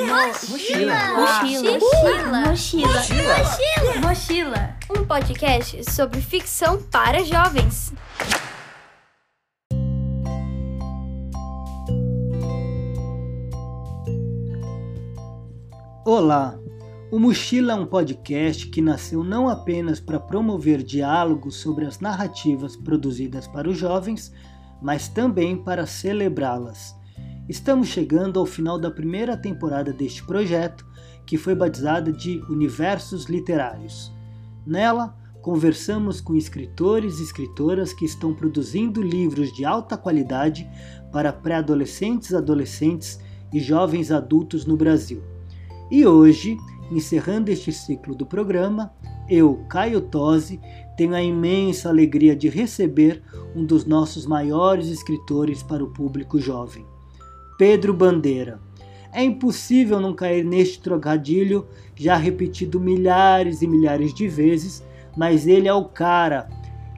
Mochila. Mochila. Mochila. Mochila. Mochila. Um podcast sobre ficção para jovens. Olá! O Mochila é um podcast que nasceu não apenas para promover diálogos sobre as narrativas produzidas para os jovens, mas também para celebrá-las. Estamos chegando ao final da primeira temporada deste projeto, que foi batizada de Universos Literários. Nela, conversamos com escritores e escritoras que estão produzindo livros de alta qualidade para pré-adolescentes, adolescentes e jovens adultos no Brasil. E hoje, encerrando este ciclo do programa, eu, Caio Tosi, tenho a imensa alegria de receber um dos nossos maiores escritores para o público jovem, Pedro Bandeira. É impossível não cair neste trocadilho, já repetido milhares e milhares de vezes, mas ele é o cara.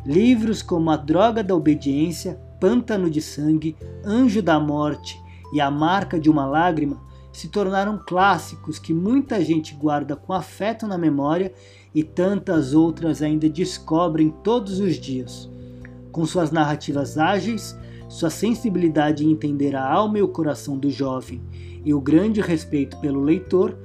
Livros como A Droga da Obediência, Pântano de Sangue, Anjo da Morte e A Marca de uma Lágrima se tornaram clássicos que muita gente guarda com afeto na memória e tantas outras ainda descobrem todos os dias. Com suas narrativas ágeis, sua sensibilidade em entender a alma e o coração do jovem e o grande respeito pelo leitor,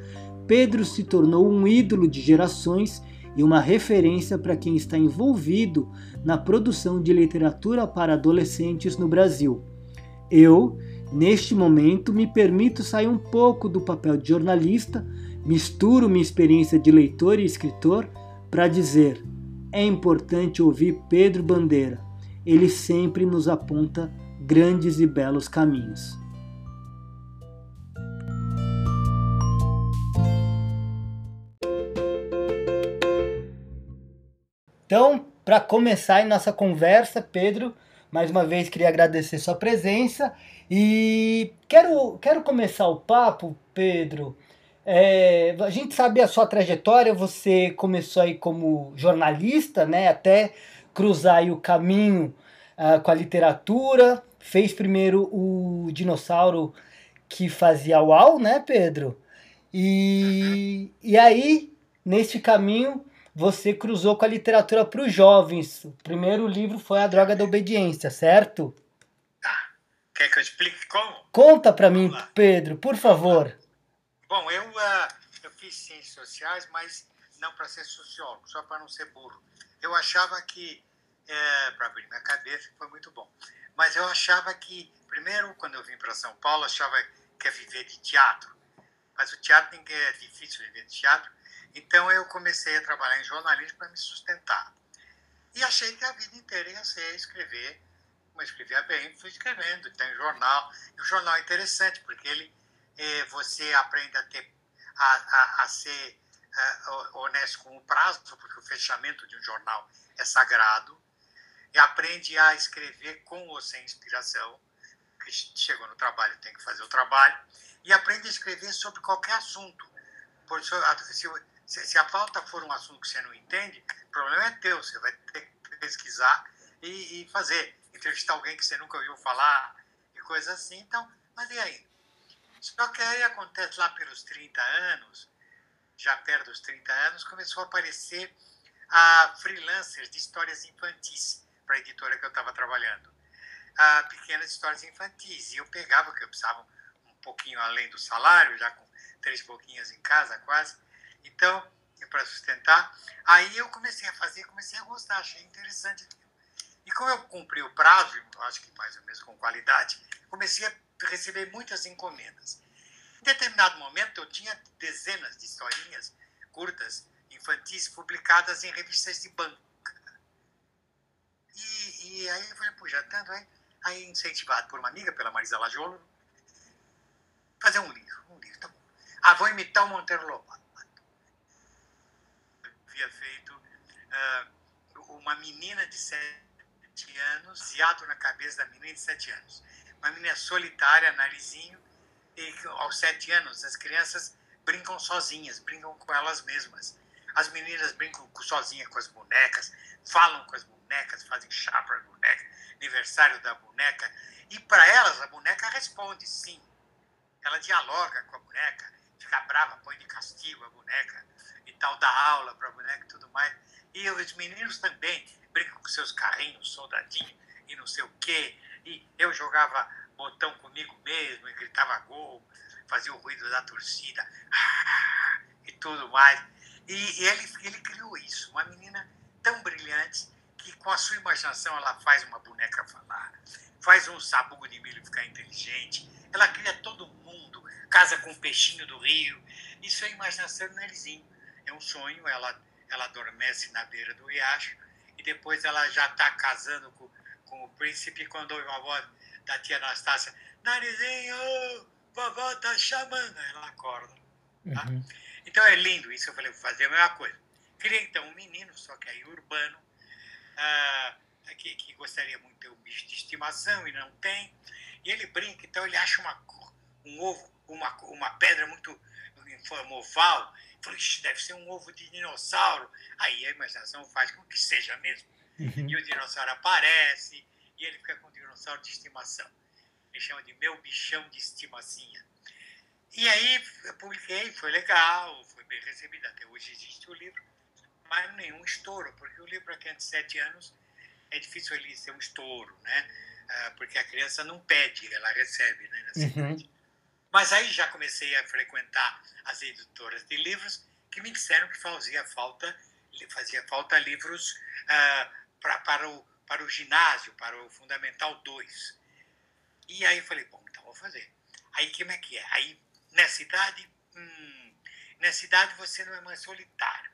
Pedro se tornou um ídolo de gerações e uma referência para quem está envolvido na produção de literatura para adolescentes no Brasil. Eu, Neste momento, me permito sair um pouco do papel de jornalista, misturo minha experiência de leitor e escritor para dizer: é importante ouvir Pedro Bandeira. Ele sempre nos aponta grandes e belos caminhos. Então, para começar a nossa conversa, Pedro, mais uma vez queria agradecer sua presença e quero, quero começar o papo, Pedro. É, a gente sabe a sua trajetória, você começou aí como jornalista, né, até cruzar aí o caminho uh, com a literatura, fez primeiro o dinossauro que fazia uau, né, Pedro? E, e aí, nesse caminho, você cruzou com a literatura para os jovens. O primeiro livro foi A Droga da Obediência, certo? Quer que eu explique como? Conta para mim, Pedro, por favor. Bom, eu, uh, eu fiz ciências sociais, mas não para ser sociólogo, só para não ser burro. Eu achava que, é, para abrir minha cabeça, foi muito bom. Mas eu achava que, primeiro, quando eu vim para São Paulo, achava que ia viver de teatro. Mas o teatro ninguém é difícil viver de teatro. Então eu comecei a trabalhar em jornalismo para me sustentar. E achei que a vida inteira ia ser escrever mas escrevia bem, fui escrevendo, tem jornal. E o jornal é interessante, porque ele, eh, você aprende a, ter, a, a, a ser uh, honesto com o prazo, porque o fechamento de um jornal é sagrado, e aprende a escrever com ou sem inspiração, que chegou no trabalho tem que fazer o trabalho, e aprende a escrever sobre qualquer assunto. Por, se, se, se a pauta for um assunto que você não entende, o problema é teu, você vai ter que pesquisar e, e fazer entrevistar alguém que você nunca ouviu falar e coisas assim. Então, mas e aí? Só que aí acontece lá pelos 30 anos, já perto dos 30 anos, começou a aparecer a freelancers de histórias infantis para a editora que eu estava trabalhando. A pequenas histórias infantis. E eu pegava, que eu precisava um pouquinho além do salário, já com três boquinhas em casa quase. Então, para sustentar. Aí eu comecei a fazer, comecei a gostar, achei interessante e como eu cumpri o prazo, acho que mais ou menos com qualidade, comecei a receber muitas encomendas. Determinado momento, eu tinha dezenas de historinhas curtas, infantis, publicadas em revistas de banca. E, e aí eu falei, puxa, tanto, aí, aí incentivado por uma amiga, pela Marisa Lajolo, fazer um livro, um livro, tá bom. Ah, vou imitar o Monteiro Lobato. Havia feito uh, uma menina de sete anos, ziado na cabeça da menina de sete anos. Uma menina solitária, narizinho, e aos sete anos as crianças brincam sozinhas, brincam com elas mesmas. As meninas brincam sozinhas com as bonecas, falam com as bonecas, fazem chá para a boneca, aniversário da boneca. E para elas a boneca responde sim. Ela dialoga com a boneca, fica brava, põe de castigo a boneca e tal, dá aula para a boneca e tudo mais. E os meninos também brincam com seus carrinhos, soldadinho e não sei o quê. E eu jogava botão comigo mesmo e gritava gol, fazia o ruído da torcida e tudo mais. E ele, ele criou isso, uma menina tão brilhante que com a sua imaginação ela faz uma boneca falar, faz um sabugo de milho ficar inteligente, ela cria todo mundo, casa com um peixinho do rio. Isso é imaginação do Narizinho. É um sonho, ela, ela adormece na beira do riacho e depois ela já está casando com, com o príncipe quando ouve uma voz da tia Anastácia, Narizinho, vovó tá chamando. Ela acorda. Tá? Uhum. Então é lindo isso. Eu falei, vou fazer a mesma coisa. Criei então um menino, só que aí urbano, ah, que, que gostaria muito de ter um bicho de estimação e não tem. E ele brinca, então ele acha uma, um ovo, uma, uma pedra muito em forma oval. Falei, deve ser um ovo de dinossauro. Aí a imaginação faz com que seja mesmo. Uhum. E o dinossauro aparece e ele fica com o dinossauro de estimação. Ele chama de meu bichão de estimacinha. E aí eu publiquei, foi legal, foi bem recebido. Até hoje existe o livro, mas nenhum estouro, porque o livro aqui é de sete anos é difícil ele ser um estouro, né? Ah, porque a criança não pede, ela recebe, né? Uhum. Mas aí já comecei a frequentar as editoras de livros que me disseram que fazia falta, fazia falta livros uh, pra, para, o, para o ginásio, para o Fundamental 2. E aí eu falei, bom, então vou fazer. Aí como é que é? Aí nessa idade, hum, nessa idade você não é mais solitário.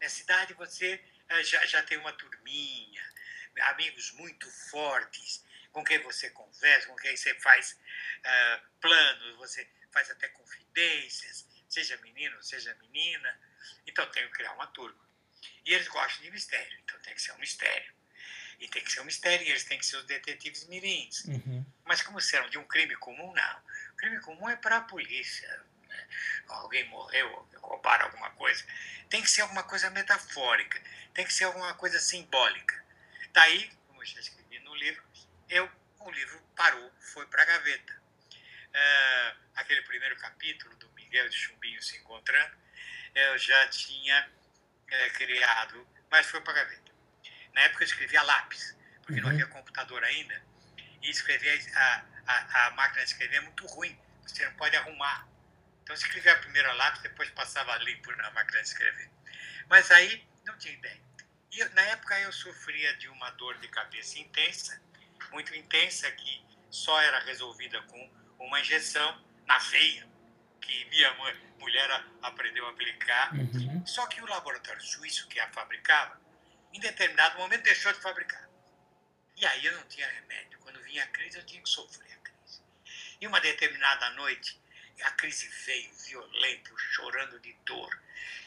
Nessa idade você uh, já, já tem uma turminha, amigos muito fortes, com quem você conversa, com quem você faz uh, planos, você faz até confidências, seja menino, seja menina. Então tenho que criar uma turma. E eles gostam de mistério, então tem que ser um mistério. E tem que ser um mistério, eles têm que ser os detetives mirins. Uhum. Mas como serão de um crime comum, não. O crime comum é para a polícia. Né? Alguém morreu, roubaram alguma coisa. Tem que ser alguma coisa metafórica, tem que ser alguma coisa simbólica. Daí, como eu já escrevi no livro, eu, o livro parou, foi para a gaveta. É, aquele primeiro capítulo do Miguel de Chumbinho se encontrando, eu já tinha é, criado, mas foi para a gaveta. Na época eu escrevia lápis, porque uhum. não havia computador ainda, e escrever, a, a, a, máquina de escrever é muito ruim, você não pode arrumar. Então, eu escrevia a primeira lápis, depois passava limpo na máquina de escrever. Mas aí, não tinha ideia. E na época eu sofria de uma dor de cabeça intensa, muito intensa que só era resolvida com uma injeção na veia, que minha mãe, mulher aprendeu a aplicar. Uhum. Só que o laboratório suíço que a fabricava, em determinado momento deixou de fabricar. E aí eu não tinha remédio. Quando vinha a crise, eu tinha que sofrer a crise. E uma determinada noite, a crise veio violenta, eu chorando de dor.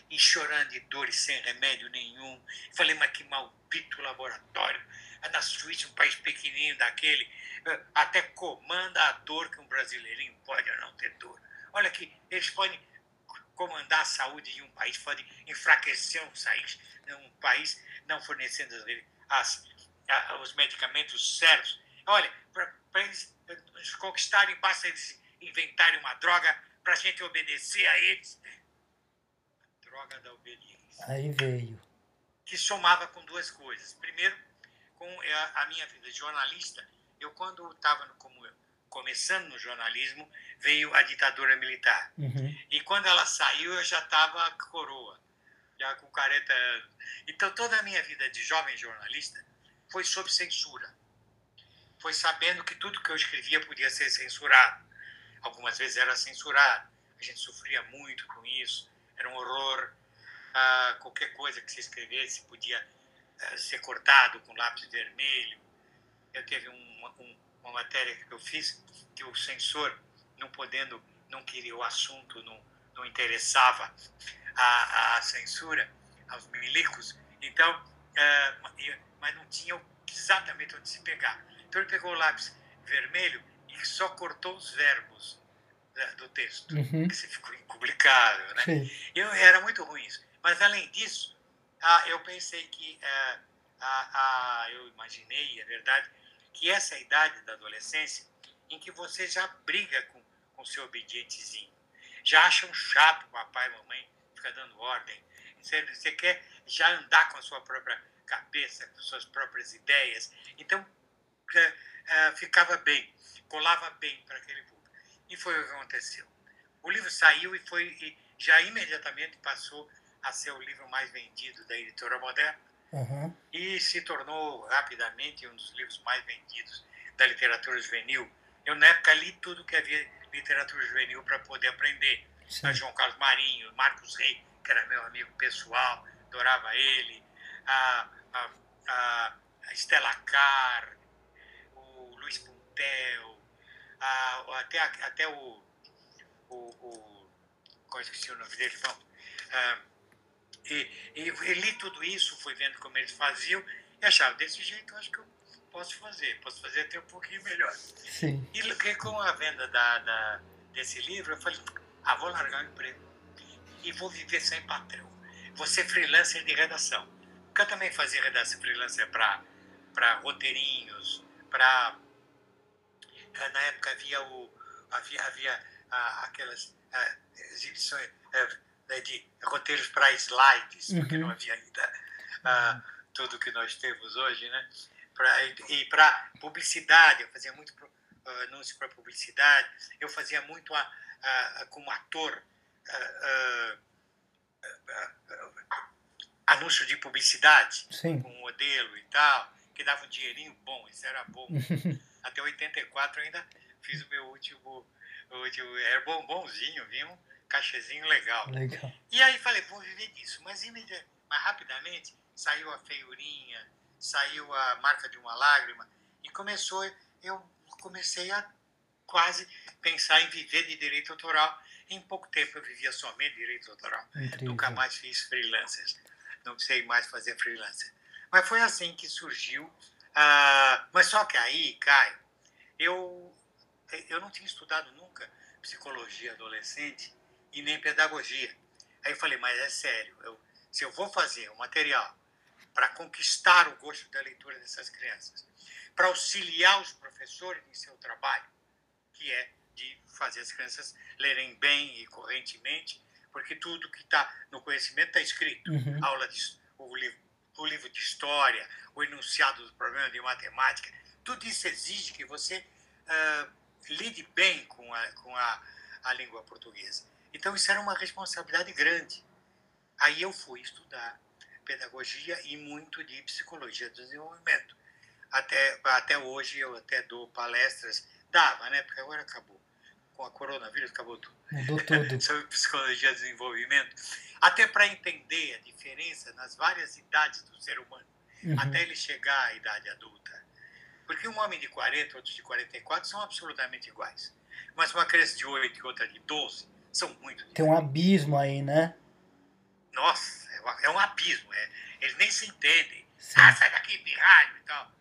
E chorando de dor e sem remédio nenhum. Falei, mas que maldito laboratório é da Suíça, um país pequenininho daquele, eh, até comanda a dor que um brasileirinho pode ou não ter dor. Olha que eles podem comandar a saúde de um país, podem enfraquecer um país, um país não fornecendo as, as, os medicamentos certos. Olha, para eles eh, conquistarem, basta eles inventarem uma droga para a gente obedecer a eles. Droga da obediência. Aí veio. Que somava com duas coisas. Primeiro, com a minha vida de jornalista, eu quando estava começando no jornalismo, veio a ditadura militar. Uhum. E quando ela saiu, eu já estava coroa, já com 40 anos. Então toda a minha vida de jovem jornalista foi sob censura. Foi sabendo que tudo que eu escrevia podia ser censurado. Algumas vezes era censurado. A gente sofria muito com isso. Era um horror. Ah, qualquer coisa que se escrevesse podia eh, ser cortado com lápis vermelho. Eu teve uma, um, uma matéria que eu fiz que o censor, não podendo, não queria o assunto, não, não interessava a, a censura aos milicos, então, uh, mas não tinha exatamente onde se pegar. Então ele pegou o lápis vermelho e só cortou os verbos né, do texto, uhum. que se ficou inpublicável, né? Eu, era muito ruim isso. Mas além disso, ah, eu pensei que, ah, ah, ah, eu imaginei, é verdade, que essa é a idade da adolescência em que você já briga com o seu obedientezinho, já acham chato papai e mamãe ficar dando ordem. Você, você quer já andar com a sua própria cabeça, com suas próprias ideias. Então, é, é, ficava bem, colava bem para aquele público. E foi o que aconteceu. O livro saiu e foi e já imediatamente passou a ser o livro mais vendido da editora moderna Uhum. e se tornou rapidamente um dos livros mais vendidos da literatura juvenil. Eu, na época, li tudo que havia literatura juvenil para poder aprender. Sim. João Carlos Marinho, Marcos Rey, que era meu amigo pessoal, adorava ele, a, a, a, a Estela Carr, o Luiz Puntel, a, até, até o, o, o. Eu esqueci o nome dele? Ah, e, e eu li tudo isso, fui vendo como eles faziam e achava, desse jeito eu acho que eu posso fazer, posso fazer até um pouquinho melhor. Sim. E com a venda da, da- desse livro, eu falei, ah, vou largar o emprego e vou viver sem patrão. Vou ser freelancer de redação. Porque eu também fazia redação freelancer para roteirinhos, para... Na época havia, o, havia, havia ah, aquelas ah, exibições ah, de roteiros para slides, porque Uhum. não havia ainda ah, tudo que nós temos hoje, né? Pra, e para publicidade, eu fazia muito ah, anúncio para publicidade, eu fazia muito a, a- a- como ator ah, ah, ah, ah, anúncio de publicidade Sim. com modelo e tal, que dava um dinheirinho bom, isso era bom. Até 84 eu ainda fiz o meu último, último era bom, bonzinho, viu? Um cachezinho legal. Legal. E aí falei, vou viver disso. Mas, mas rapidamente saiu a feiurinha, saiu a marca de uma lágrima e começou, eu comecei a quase pensar em viver de direito autoral. Em pouco tempo eu vivia somente direito autoral. Incrível. Nunca mais fiz freelancers. Não sei mais fazer freelancer. Mas foi assim que surgiu. ah, mas só que aí, Caio, eu, eu não tinha estudado nunca psicologia adolescente e nem pedagogia. Aí eu falei, mas é sério, eu, se eu vou fazer um material para conquistar o gosto da leitura dessas crianças, para auxiliar os professores em seu trabalho, que é de fazer as crianças lerem bem e correntemente, porque tudo que está no conhecimento está escrito. Uhum. Aula de, o, livro, o livro de história, o enunciado do problema de matemática, tudo isso exige que você ah, lide bem com, a, com a, a língua portuguesa. Então isso era uma responsabilidade grande. Aí eu fui estudar pedagogia e muito de psicologia do desenvolvimento. Até, até hoje eu até dou palestras, dava, né? Porque agora acabou. Com a coronavírus acabou tudo Mudou tudo. sobre psicologia de desenvolvimento, até para entender a diferença nas várias idades do ser humano, Uhum. até ele chegar à idade adulta. Porque um homem de 40, outro de 44 são absolutamente iguais. Mas uma criança de 8 e outra de 12 são muito diferentes. Tem um abismo aí, né? Nossa, é é um abismo. é. Eles nem se entendem. Sim. Ah, sai daqui, pirralho e tal.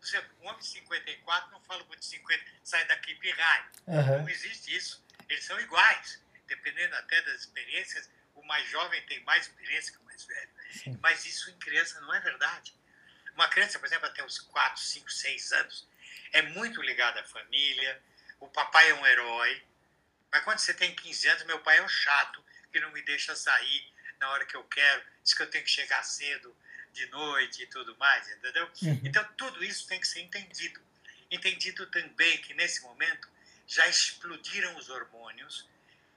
Né? Você, um homem de 54 não fala com o de 50, sai daqui, pirralho. Aham. Não existe isso. Eles são iguais. Dependendo até das experiências, o mais jovem tem mais experiência que o mais velho. Sim. Mas isso em criança não é verdade. Uma criança, por exemplo, até os 4, 5, 6 anos, é muito ligada à família. O papai é um herói. Mas quando você tem 15 anos, meu pai é um chato que não me deixa sair na hora que eu quero, diz que eu tenho que chegar cedo de noite e tudo mais, entendeu? Uhum. Então, tudo isso tem que ser entendido. Entendido também que, nesse momento, já explodiram os hormônios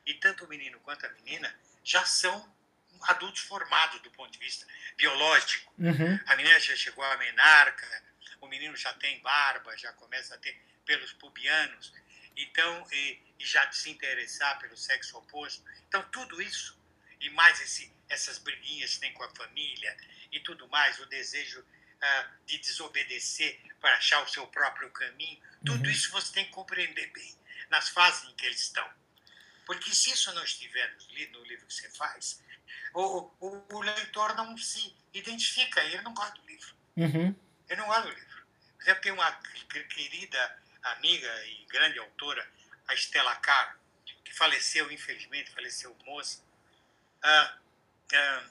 e tanto o menino quanto a menina já são adultos formados do ponto de vista biológico. Uhum. A menina já chegou à menarca, o menino já tem barba, já começa a ter pelos pubianos, então, e, e já se interessar pelo sexo oposto. Então, tudo isso, e mais esse, essas briguinhas que tem com a família e tudo mais, o desejo ah, de desobedecer para achar o seu próprio caminho, tudo Uhum. isso você tem que compreender bem nas fases em que eles estão. Porque se isso não estiver no li- no livro que você faz, o, o, o leitor não se identifica, ele não gosta do livro. Uhum. Eu não gosto do livro. Por exemplo, tem uma que- querida amiga e grande autora, a Estela Carr, que faleceu, infelizmente, faleceu moça. Ah, ah,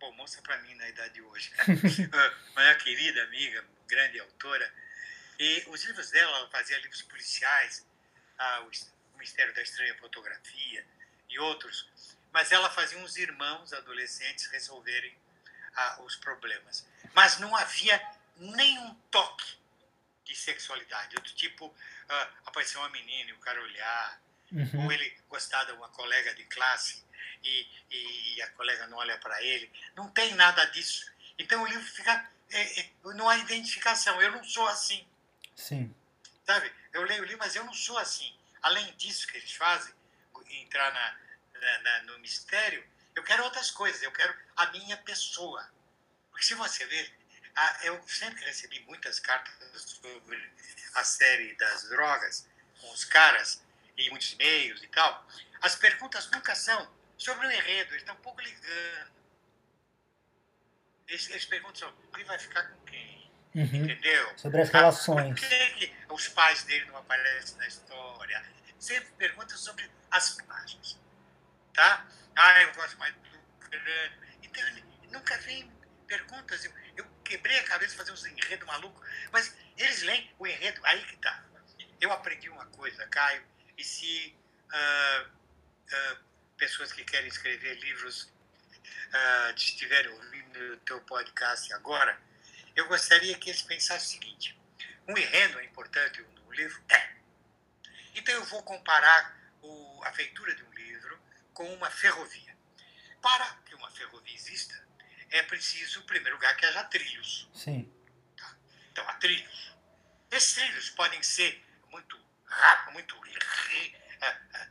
bom, moça para mim na idade de hoje. Ah, uma querida amiga, grande autora. E os livros dela, ela fazia livros policiais, ah, o Mistério da Estranha Fotografia, e outros, mas ela fazia uns irmãos adolescentes resolverem ah, os problemas. Mas não havia nenhum toque de sexualidade, do tipo ah, aparecer uma menina e o cara olhar, Uhum. ou ele gostar de uma colega de classe e, e a colega não olha para ele. Não tem nada disso. Então o livro fica. É, é, não há identificação. Eu não sou assim. Sim. Sabe? Eu leio o livro, mas eu não sou assim. Além disso que eles fazem, entrar na, na, na, no mistério, eu quero outras coisas. Eu quero a minha pessoa. Porque se você ver, a, eu sempre recebi muitas cartas sobre a série das drogas, com os caras, e muitos e-mails e tal. As perguntas nunca são sobre o enredo, eles estão um pouco ligando. Eles, eles perguntam, ele vai ficar com quem? Uhum. Entendeu? Sobre as Ah, relações. Por que, que os pais dele não aparecem na história? Sempre perguntam sobre as imagens. Tá? Ah, eu gosto mais do crânio. Então, nunca vem perguntas. Eu, eu quebrei a cabeça fazer uns enredos malucos, mas eles leem o enredo, aí que tá. Eu aprendi uma coisa, Caio, e se ah, ah, pessoas que querem escrever livros ah, estiverem ouvindo o teu podcast agora, eu gostaria que eles pensassem o seguinte: um enredo é importante no livro? É. Então eu vou comparar o, a feitura de um livro com uma ferrovia. Para que uma ferrovia exista, é preciso, em primeiro lugar, que haja trilhos. Sim. Então, há trilhos. Esses trilhos podem ser muito rápidos, muito ah, ah,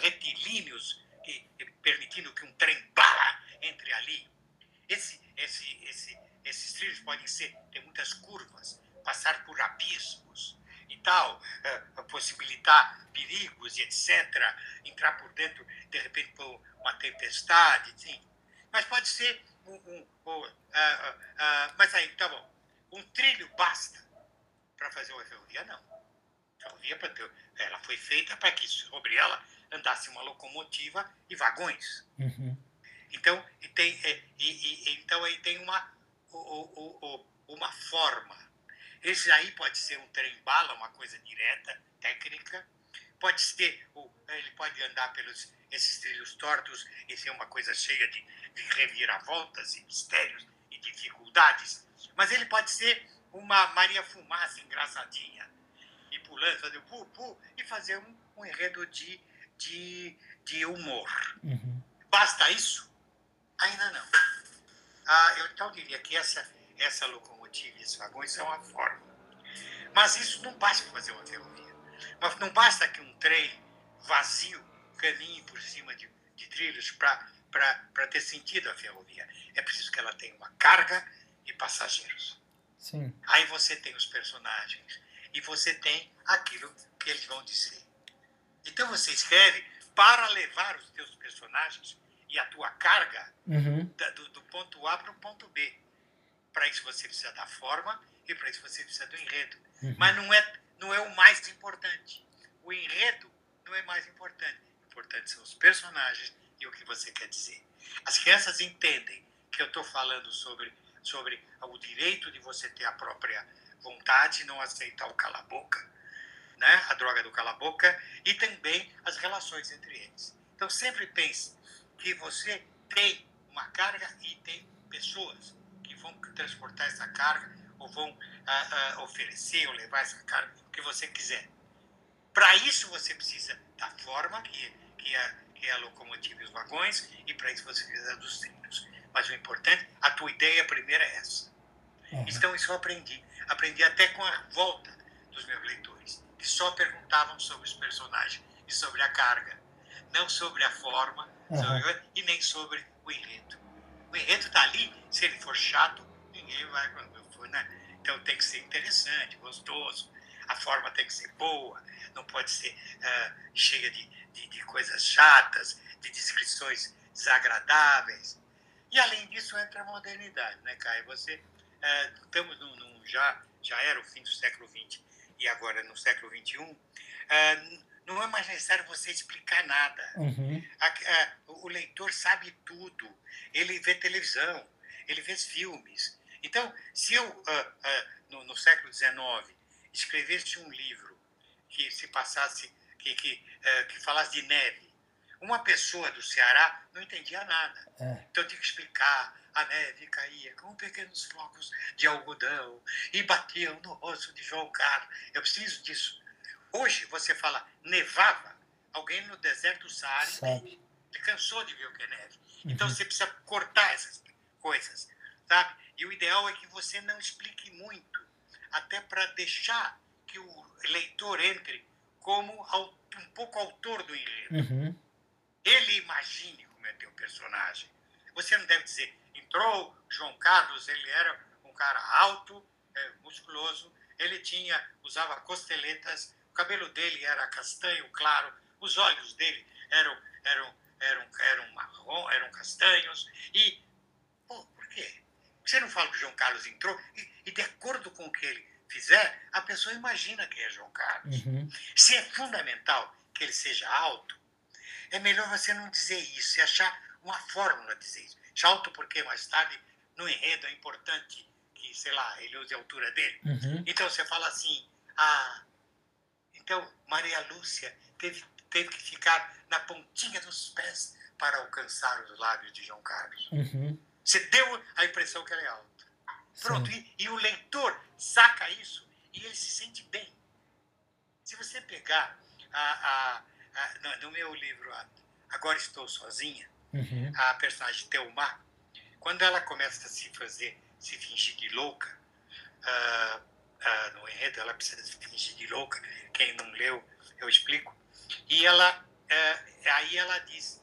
retilíneos, e, e permitindo que um trem bala entre ali. Esse, esse, esse, esses trilhos podem ser ter muitas curvas, passar por abismos e tal, ah, possibilitar perigos e etc. Entrar por dentro, de repente, por uma tempestade, sim. Mas pode ser um. um, um ah, ah, ah, mas aí, tá bom. Um trilho basta para fazer uma ferrovia? Não. Ferrovia, pra ter, ela foi feita para que sobre ela andasse uma locomotiva e vagões. Uhum. Então, e tem, é, e, e, então aí tem uma, o, o, o, uma forma. Esse aí pode ser um trem-bala, uma coisa direta, técnica. Pode ser, ele pode andar pelos esses trilhos tortos e ser uma coisa cheia de, de reviravoltas e mistérios e dificuldades. Mas ele pode ser uma Maria Fumaça engraçadinha e pulando, fazer pu, pu, e fazer um, um enredo de, de, de humor. Uhum. Basta isso? Ainda não. Ah, eu então diria que essa, essa locomotiva e esses vagões são a forma. Mas isso não basta para fazer uma ferrovia. Mas não basta que um trem vazio caminhe por cima de, de trilhos para ter sentido a ferrovia. É preciso que ela tenha uma carga e passageiros. Sim. Aí você tem os personagens e você tem aquilo que eles vão dizer. Então você escreve para levar os teus personagens e a tua carga Uhum. da- do, do ponto A para o ponto B. Para isso você precisa da forma e para isso você precisa do enredo. Uhum. Mas não é, não é o mais importante. O enredo não é mais importante. O importante são os personagens e o que você quer dizer. As crianças entendem que eu estou falando sobre, sobre o direito de você ter a própria vontade não aceitar o cala-boca, né? a droga do cala-boca, e também as relações entre eles. Então sempre pense que você tem uma carga e tem pessoas que vão transportar essa carga ou vão ah, ah, oferecer ou levar essa carga, o que você quiser. Para isso você precisa da forma, que, que, é, que a locomotiva e os vagões, e para isso você precisa dos trilhos. Mas o importante, a tua ideia primeira é essa. Uhum. Então isso eu aprendi. Aprendi até com a volta dos meus leitores, que só perguntavam sobre os personagens e sobre a carga, não sobre a forma Uhum. sobre- e nem sobre o enredo. O enredo está ali, se ele for chato, ninguém vai. Né? Então tem que ser interessante, gostoso, a forma tem que ser boa, não pode ser ah, cheia de, de, de coisas chatas, de descrições desagradáveis. E além disso entra a modernidade, né, Caio? Você, ah, estamos num, num- já, já era o fim do século XX e agora no século XXI, ah, não é mais necessário você explicar nada. Uhum. A- a- o leitor sabe tudo. Ele vê televisão, ele vê filmes. Então, se eu, ah, no, no século XIX, escrevesse um livro que se passasse, que, que, que falasse de neve, Uma pessoa do Ceará não entendia nada. É. Então eu tinha que explicar. A neve caía com pequenos flocos de algodão e batiam no rosto de João Carlos. Eu preciso disso. Hoje você fala nevava, alguém no deserto do Saara Sabe. ele cansou de ver o que é neve. Então Uhum. você precisa cortar essas coisas, sabe? E o ideal é que você não explique muito, até para deixar que o leitor entre como um pouco autor do enredo. Uhum. Ele imagine como é teu personagem. Você não deve dizer, entrou João Carlos, ele era um cara alto, eh, musculoso, ele tinha, usava costeletas, o cabelo dele era castanho claro, os olhos dele eram, eram, eram, eram marrom, eram castanhos, e, pô, por quê? Você não fala que o João Carlos entrou, e, e de acordo com o que ele fizer, a pessoa imagina que é João Carlos. Uhum. Se é fundamental que ele seja alto, é melhor você não dizer isso e achar uma fórmula de dizer isso. Seja alto porque mais tarde, no enredo, é importante que, sei lá, ele use a altura dele. Uhum. Então você fala assim, ah, então Maria Lúcia teve, teve que ficar na pontinha dos pés para alcançar os lábios de João Carlos. Uhum. Você deu a impressão que ele é alto. Pronto, e, e o leitor saca isso e ele se sente bem. Se você pegar a, a, a- no, meu livro Agora Estou Sozinha, Uhum. a personagem Teomar, quando ela começa a se fazer, se fingir de louca, ah, ah, no enredo ela precisa se fingir de louca, quem não leu, eu explico, e ela, eh, aí ela diz,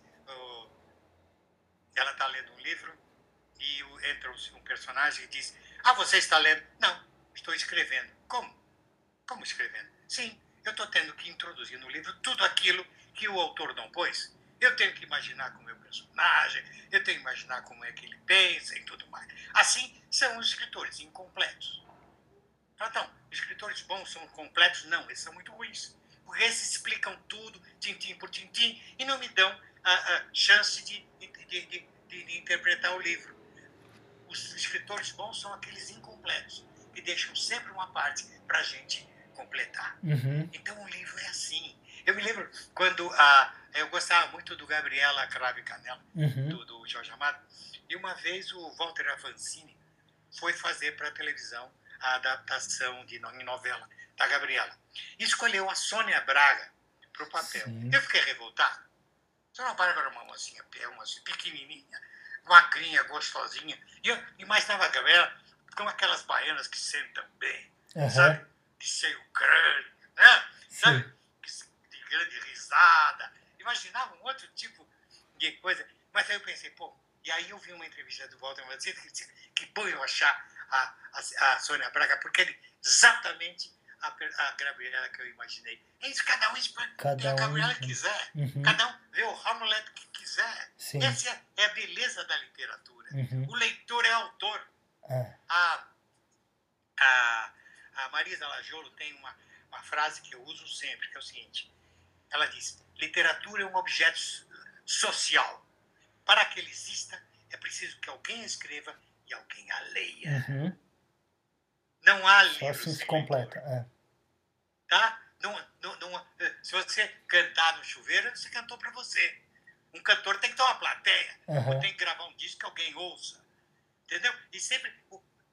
ela está lendo um livro e entra um personagem e diz, ah, você está lendo? Não, estou escrevendo. Como? Como escrevendo? Sim, eu estou tendo que introduzir no livro tudo aquilo que o autor não pôs. Eu tenho que imaginar com o meu personagem, eu tenho que imaginar como é que ele pensa e tudo mais. Assim são os escritores incompletos. Então, escritores bons são completos? Não, esses são muito ruins. Porque esses explicam tudo, tintim por tintim, e não me dão a, a chance de, de, de, de- de interpretar o livro. Os escritores bons são aqueles incompletos, que deixam sempre uma parte para a gente completar. Uhum. Então o livro é assim. Eu me lembro quando a, eu gostava muito do Gabriela Crave Canela, Uhum. do, do Jorge Amado, e uma vez o Walter Avancini foi fazer para a televisão a adaptação de em novela da Gabriela. E escolheu a Sônia Braga para o papel. Sim. Eu fiquei revoltado. Sônia Braga era uma mocinha, uma pequenininha, magrinha, gostosinha. E eu imaginava a Gabriela com aquelas baianas que sentam bem, Aham. sabe? De seio grande, né? Sabe? Sim. de grande risada. Imaginava um outro tipo de coisa. Mas aí eu pensei, pô, e aí eu vi uma entrevista do Walter Mazzini que disse que bom eu achar a, a, a Sônia Braga, porque ele exatamente a, a Gabriela que eu imaginei. É isso, cada um escolhe Cada a um Gabriela escolhe. quiser. Uhum. Cada um vê o Hamlet que quiser. Sim. Essa é, é a beleza da literatura. Uhum. O leitor é autor. É. A, a, a Marisa Lajolo tem uma, uma frase que eu uso sempre, que é o seguinte: ela diz, literatura é um objeto so- social. Para que ele exista, é preciso que alguém escreva e alguém a leia. Uhum. Não há Só livro assim se completa. É. tá? Não, não, não, eh, se você cantar no chuveiro, você cantou para você. Um cantor tem que ter uma plateia. Aham. tem que gravar um disco que alguém ouça. Entendeu? E sempre,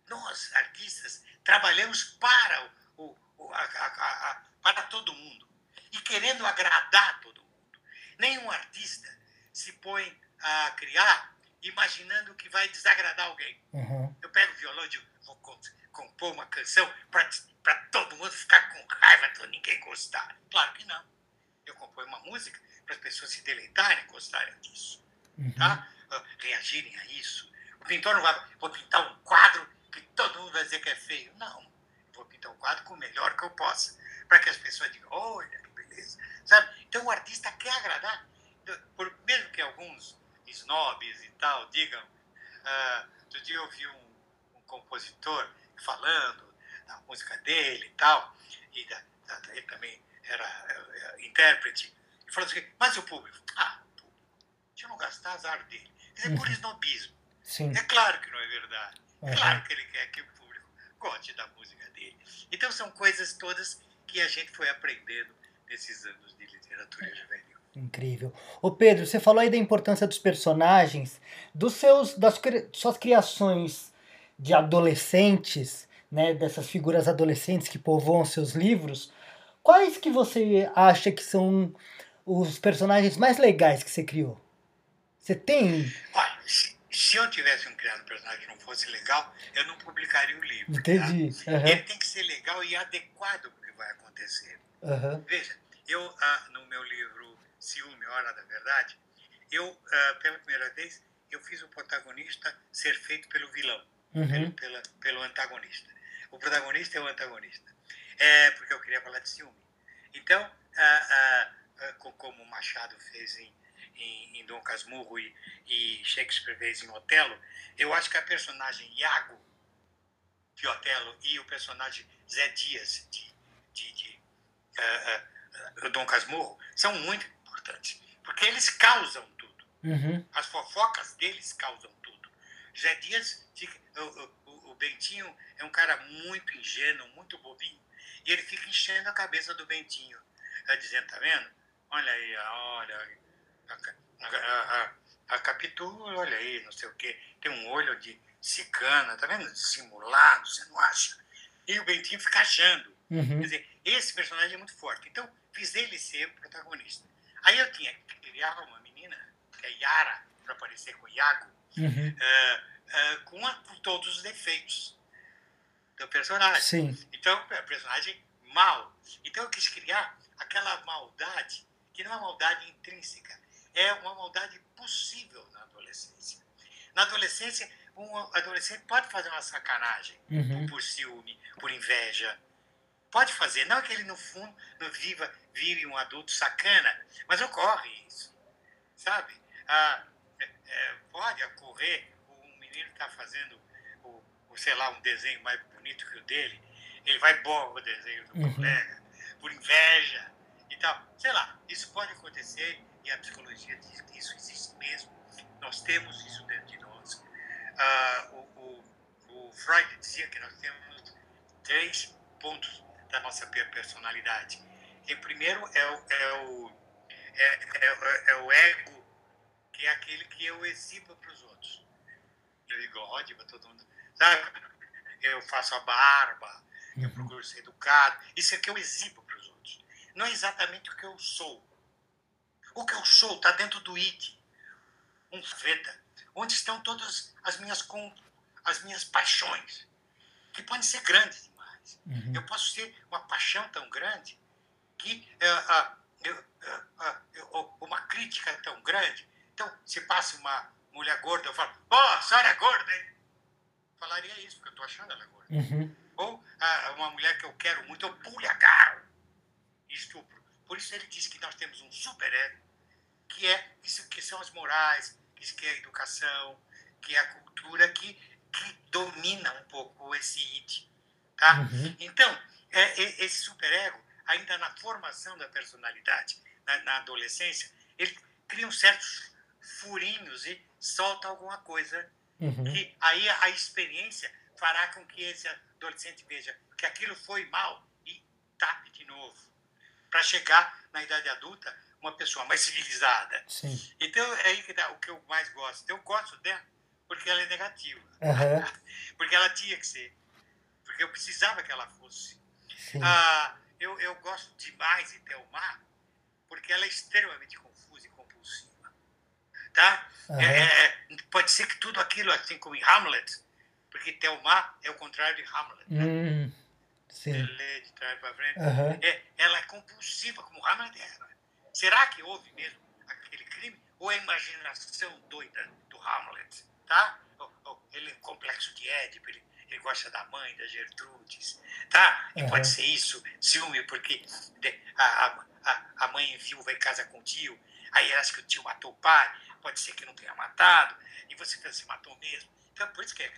nós, artistas, trabalhamos para, o, o- a- a- a- para todo mundo. E querendo agradar todo mundo. Nenhum artista se põe a criar imaginando que vai desagradar alguém. Uhum. Eu pego o violão e digo, vou com- compor uma canção para todo mundo ficar com raiva de ninguém gostar. Claro que não. Eu componho uma música para as pessoas se deleitarem, gostarem disso Uhum. tá? Ah, reagirem a isso. O pintor não vai, vou pintar um quadro que todo mundo vai dizer que é feio. Não, vou pintar um quadro com o melhor que eu possa, para que as pessoas digam, olha beleza, sabe? Então o artista quer agradar, por, mesmo que alguns snobs e tal digam, ah, outro dia eu ouvi um, um compositor falando da música dele e tal, e da, da- ele também era eh, eh, intérprete, e falou assim, mas o público? Ah, o público. Deixa eu não gastar azar dele. Quer dizer, por Uhum. snobismo. Sim. É claro que não é verdade. É claro que ele quer que o público goste da música dele. Então são coisas todas que a gente foi aprendendo nesses anos de literatura juvenil. Incrível. Ô Pedro, você falou aí da importância dos personagens, dos seus, das suas criações de adolescentes, né, dessas figuras adolescentes que povoam seus livros. Quais que você acha que são os personagens mais legais que você criou? Você tem? Olha, se, se eu tivesse um criado personagem que não fosse legal, eu não publicaria o livro. tá? Entendi. Aham, Ele tem que ser legal e adequado para o que vai acontecer. Aham, Veja, eu, ah, no meu livro Ciúme, Hora da Verdade, eu, ah, pela primeira vez, eu fiz o protagonista ser feito pelo vilão, pelo, uhum, pela, pelo antagonista. O protagonista é o antagonista. É porque eu queria falar de ciúme. Então, ah, ah, ah, co- como Machado fez em, em, em Dom Casmurro e, e Shakespeare fez em Otelo, eu acho que a personagem Iago de Otelo e o personagem Zé Dias de, de, de ah, ah, Dom Casmurro são muito importantes, porque eles causam tudo. uhum, As fofocas deles causam tudo. Zé Dias, fica, o, o, o Bentinho é um cara muito ingênuo, muito bobinho, e ele fica enchendo a cabeça do Bentinho, dizendo, tá vendo? Olha aí, olha, a, a, a, a, a Capitu, olha aí, não sei o quê, tem um olho de cicana, tá vendo? Simulado, você não acha? E o Bentinho fica achando. Uhum, Quer dizer, esse personagem é muito forte. Então, fiz ele ser o protagonista. Aí eu tinha que criar uma menina, que é Yara, para parecer com Iago, uhum. eh, eh, com, a- com todos os defeitos do personagem. Sim. Então, é um personagem mau. Então, eu quis criar aquela maldade, que não é uma maldade intrínseca, é uma maldade possível na adolescência. Na adolescência, um adolescente pode fazer uma sacanagem Uhum. por ciúme, por inveja. Pode fazer. Não que ele, no fundo, não viva, vire um adulto sacana, mas ocorre isso. Sabe? Ah, é- é, pode ocorrer, um menino está fazendo, o, o, sei lá, um desenho mais bonito que o dele, ele vai borra o desenho do Uhum. colega, por inveja e tal. Sei lá, isso pode acontecer e a psicologia diz que isso existe mesmo. Nós temos isso dentro de nós. Ah, o, o, o Freud dizia que nós temos três pontos da nossa per- personalidade. E primeiro é o, é o, é, é, é o ego, que é aquele que eu exibo para os outros. Eu bigode para todo mundo, sabe? Eu faço a barba, eu Uhum. procuro ser educado. Isso é que eu exibo para os outros. Não é exatamente o que eu sou. O que eu sou está dentro do id, um veda, onde estão todas as minhas, as minhas paixões, que podem ser grandes Uhum. Eu posso ter uma paixão tão grande que ah, eu- uma crítica tão grande. Então, se passa uma mulher gorda, eu falo, ó, a senhora é gorda, hein? Falaria isso, porque eu estou achando ela gorda. Uhum. Ou uma mulher que eu quero muito, eu pulo e agarro estupro. Por isso ele diz que nós temos um super-ego, que, é, isso, que são as morais, que, que é a educação, que é a cultura que, que domina um pouco esse id. Tá? Uhum. Então, é, esse superego, ainda na formação da personalidade, na, na adolescência, ele cria uns certos furinhos e solta alguma coisa Uhum. que aí a experiência fará com que esse adolescente veja que aquilo foi mal e tape de novo, para chegar na idade adulta uma pessoa mais civilizada. Sim. Então é aí que dá o que eu mais gosto. Eu gosto dela porque ela é negativa, Aham. porque ela tinha que ser, eu precisava que ela fosse. Ah, eu, eu gosto demais de Thelma porque ela é extremamente confusa e compulsiva. Tá? Aham. É, é, pode ser que tudo aquilo, assim como em Hamlet, porque Thelma é o contrário de Hamlet. Hum. Sim. Lê de trás para frente. Aham. É, ela é compulsiva, como Hamlet era. Será que houve mesmo aquele crime? Ou é a imaginação doida do Hamlet? Tá? Ou- ou ele é complexo de Édipo, ele, ele gosta da mãe, da Gertrudes. Tá? E Aham. pode ser isso, ciúme, porque a, a, a- a mãe viúva em casa com o tio, aí acha que o tio matou o pai, pode ser que não tenha matado, e você pensa, se matou mesmo. Então, por isso que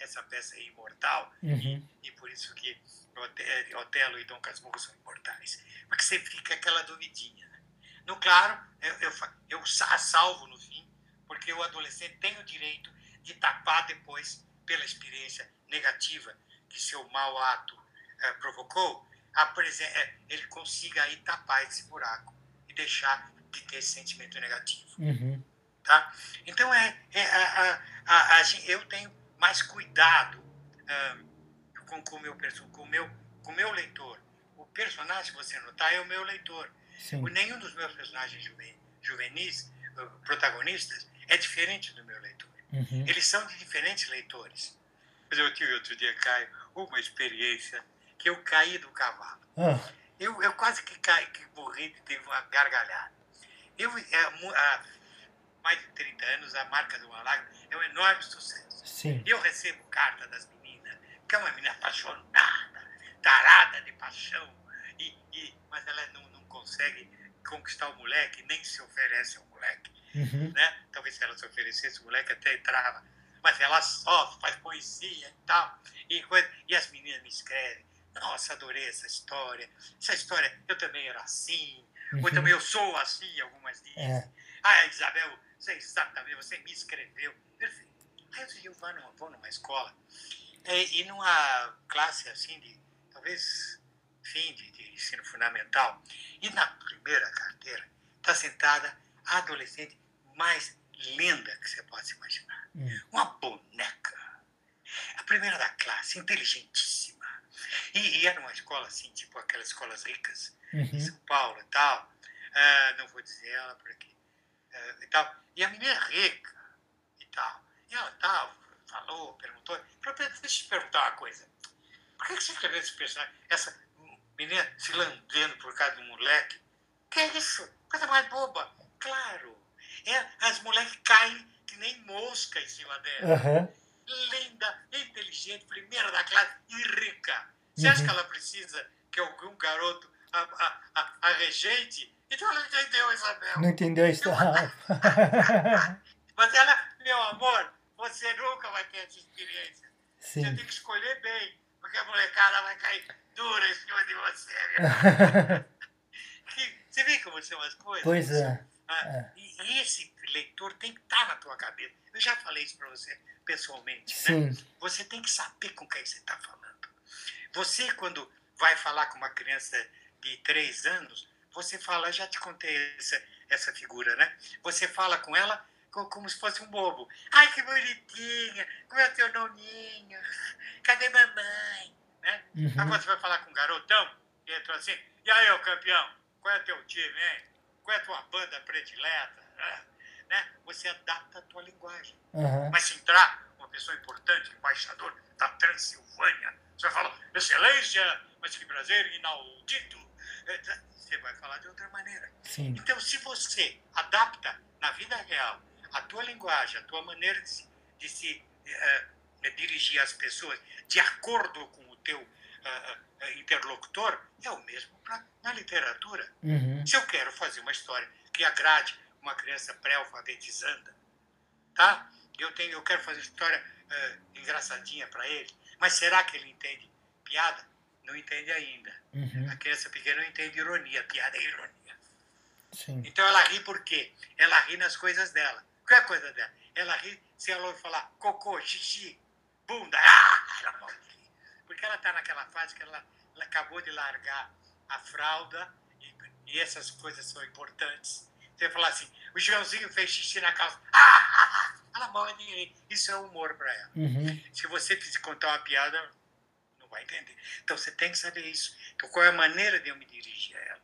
essa peça é imortal, Uhum. e por isso que Ote- Otelo e Dom Casmurro são imortais. Porque sempre fica aquela duvidinha. né? No claro, eu, eu, eu sa- salvo no fim, porque o adolescente tem o direito de tapar depois, pela experiência negativa que seu mau ato eh, provocou, eh, ele consiga aí tapar esse buraco e deixar de ter esse sentimento negativo. Uhum. Tá? Então, é, é a, a, a, eu tenho mais cuidado com, com, o meu, com, o meu, com meu leitor. O personagem, você notar, é o meu leitor. Sim. Nenhum dos meus personagens juven, juvenis, protagonistas, é diferente do meu leitor. Uhum. Eles são de diferentes leitores. Mas eu tive outro dia, Caio, uma experiência que eu caí do cavalo. Ah. Eu, eu quase que caí, que morri de uma gargalhada. Eu, é, há mais de 30 anos, a marca do Malaga é um enorme sucesso. Sim. Eu recebo carta das meninas, que é uma menina apaixonada, tarada de paixão, e, e, mas ela não, não consegue conquistar o moleque, nem se oferece ao moleque. Uhum. Né? Talvez se ela se oferecesse, o moleque até entrava. Mas ela sofre, faz poesia e tal. E, e as meninas me escrevem. Nossa, adorei essa história. Essa história, eu também era assim. Uhum. Ou também eu sou assim, algumas dizem. É. Ah, Isabel, você exatamente, você me escreveu. Perfeito. Aí eu vou numa, vou numa escola. E, e numa classe assim, de talvez fim de, de ensino fundamental. E na primeira carteira está sentada a adolescente mais linda que você possa imaginar. Hum. Uma boneca. A primeira da classe, inteligentíssima. E, e era uma escola assim, tipo aquelas escolas ricas Uhum. em São Paulo e tal. Ah, não vou dizer ela por aqui. Ah, e, tal. e a menina é rica e tal. E ela tal, falou, perguntou. Deixa eu te perguntar uma coisa. Por que que você escreveu esse personagem? Essa menina se lambendo por causa do moleque? Que é isso? Coisa mais boba. Claro. É, as moleques caem que nem mosca em cima dela. Aham. Linda, inteligente, primeira da classe e rica. Você acha Uhum. que ela precisa que algum garoto a, a, a, a rejeite? Então ela entendeu, Isabel. Não entendeu a história? Mas ela, meu amor, você nunca vai ter essa experiência. Você Sim. tem que escolher bem, porque a molecada vai cair dura em cima de você. Você vê como são as coisas? Pois é. Ah, E e esse leitor tem que estar na tua cabeça. Eu já falei isso para você pessoalmente. Né? Você tem que saber com quem você está falando. Você, quando vai falar com uma criança de três anos, você fala, já te contei essa, essa figura, né? Você fala com ela co- como se fosse um bobo. Ai, que bonitinha, como é o teu nominho? Cadê mamãe? Né? Uhum. Agora você vai falar com um garotão, e entrou assim, e aí, ô campeão, qual é teu time, hein? Qual é a tua banda predileta? Ah, Né? Você adapta a tua linguagem. Aham. Mas se entrar uma pessoa importante, embaixador da Transilvânia, você vai falar, excelência, mas que prazer inaudito. É, tá, Você vai falar de outra maneira. Sim. Então, se você adapta na vida real a tua linguagem, a tua maneira de se, de se eh, dirigir às pessoas de acordo com o teu ah, interlocutor, é o mesmo pra, na literatura. Uhum. Se eu quero fazer uma história que agrade uma criança pré-alfabetizanda, tá? Eu, tenho, eu quero fazer uma história eh, engraçadinha para ele, mas será que ele entende piada? Não entende ainda. Uhum. A criança pequena não entende ironia, piada é ironia. Sim. Então ela ri por quê? Ela ri nas coisas dela. Qual é a coisa dela? Ela ri se ela ouvir falar cocô, xixi, bunda. Ah, ela morre ela está naquela fase que ela, ela acabou de largar a fralda e, e essas coisas são importantes. Você falar assim, o Joãozinho fez xixi na calça. Ah, ela de rir. Isso é humor para ela. Uhum. Se você contar uma piada, não vai entender. Então você tem que saber isso. Então qual é a maneira de eu me dirigir a ela?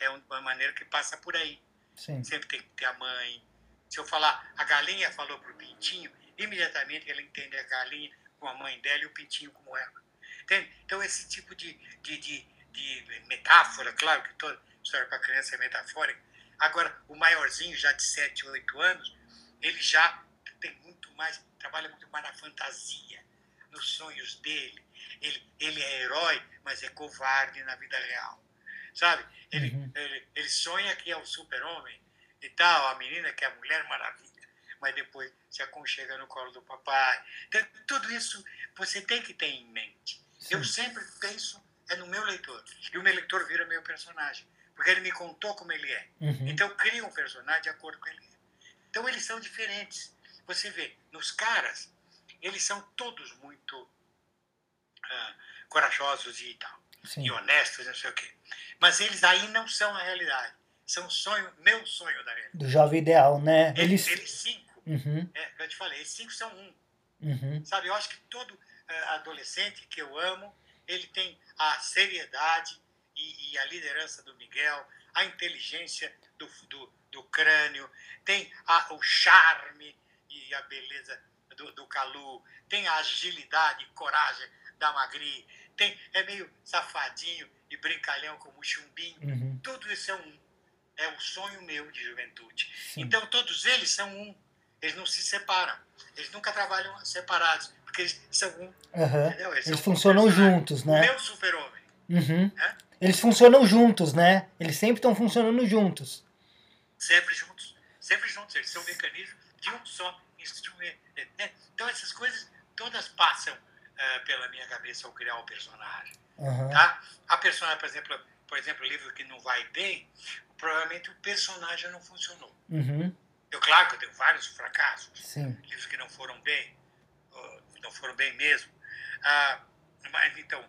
É uma maneira que passa por aí. Sim. Sempre tem que ter a mãe. Se eu falar, a galinha falou pro pintinho, imediatamente ela entende a galinha com a mãe dela e o pintinho como ela. Entende? Então esse tipo de, de, de, de metáfora, claro que toda história para criança é metafórica. Agora, o maiorzinho, já de 7, 8 anos, ele já tem muito mais, trabalha muito mais na fantasia, nos sonhos dele. Ele, ele é herói, mas é covarde na vida real. Sabe? Ele, Uhum. ele, ele sonha que é o super-homem e tal, a menina que é a mulher maravilha, mas depois se aconchega no colo do papai. Então, tudo isso você tem que ter em mente. Eu Sim. sempre penso é no meu leitor. E o meu leitor vira meu personagem. Porque ele me contou como ele é. Uhum. Então eu crio um personagem de acordo com ele. Então eles são diferentes. Você vê, nos caras, eles são todos muito ah, corajosos e tal Sim. e honestos, não sei o quê. Mas eles aí não são a realidade. são sonho, meu sonho da realidade. Do jovem ideal, né? Eles, eles cinco, Uhum, é, eu te falei, esses cinco são um. uhum, Sabe, eu acho que todo adolescente que eu amo, ele tem a seriedade e, e a liderança do Miguel, a inteligência do, do, do crânio, tem a, o charme e a beleza do, do Calu, tem a agilidade e coragem da Magri, tem, é meio safadinho e brincalhão como o Chumbim. uhum. Tudo isso é um. É o sonho meu de juventude. Sim. Então todos eles são um. Eles não se separam. Eles nunca trabalham separados, porque eles são um. Aham. Entendeu? Eles Eles um funcionam juntos, O né? meu super-homem. Uhum. É? Eles funcionam juntos, né? Eles sempre estão funcionando juntos. Sempre juntos. Sempre juntos. Eles são um mecanismo de um só instrumento. né? Então essas coisas todas passam eh, pela minha cabeça ao criar o personagem. Aham. Tá? A personagem, por exemplo, por exemplo, o livro que não vai bem, provavelmente o personagem não funcionou. Uhum. Eu, claro que eu tenho vários fracassos. Sim. livros que não foram bem, uh, não foram bem mesmo. Ah, mas então,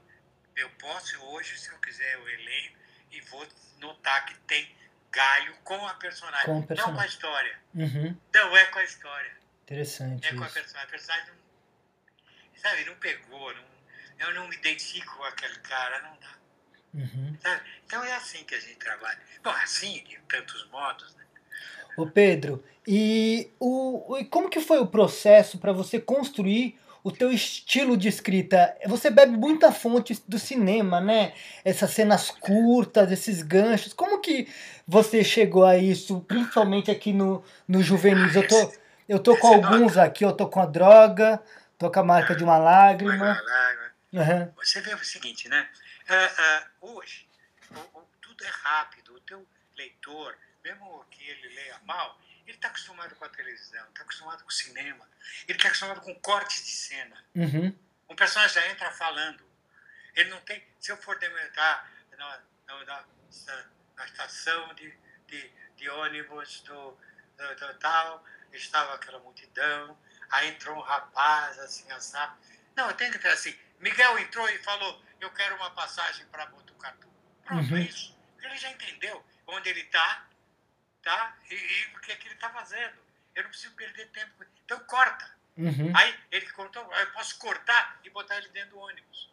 eu posso hoje, se eu quiser, eu eleio e vou notar que tem galho com a personagem, Com o não com a personagem. história. Uhum. Não é com a história, Interessante é com a isso. personagem. A personagem não, sabe, não pegou, não, eu não me identifico com aquele cara, não dá. Uhum. Então é assim que a gente trabalha. Bom, assim, de tantos modos, né? Ô Pedro, e, o- e como que foi o processo para você construir o teu estilo de escrita? Você bebe muita fonte do cinema, né? Essas cenas curtas, esses ganchos. Como que você chegou a isso, principalmente aqui no, no Juvenis? Eu tô, eu tô com alguns aqui, eu tô com a droga, tô com a marca de uma lágrima. Aham, Você vê o seguinte, né? Ah, ah, hoje, o- o- tudo é rápido. O teu leitor, mesmo que ele leia mal, ele está acostumado com a televisão, está acostumado com o cinema, ele está acostumado com cortes de cena. uhum, Um personagem já entra falando. Ele não tem. Se eu for demonstrar na, na, na, na estação de, de, de ônibus do, do, do tal, estava aquela multidão, aí entrou um rapaz assim, assado. Não, eu tenho que ter assim. Miguel entrou e falou: Eu quero uma passagem para Botucatu. Pronto, Uhum. é isso. Ele já entendeu onde ele está tá? e, e o que, é que ele está fazendo. Eu não preciso perder tempo. Então corta. uhum, Aí ele contou, eu posso cortar e botar ele dentro do ônibus.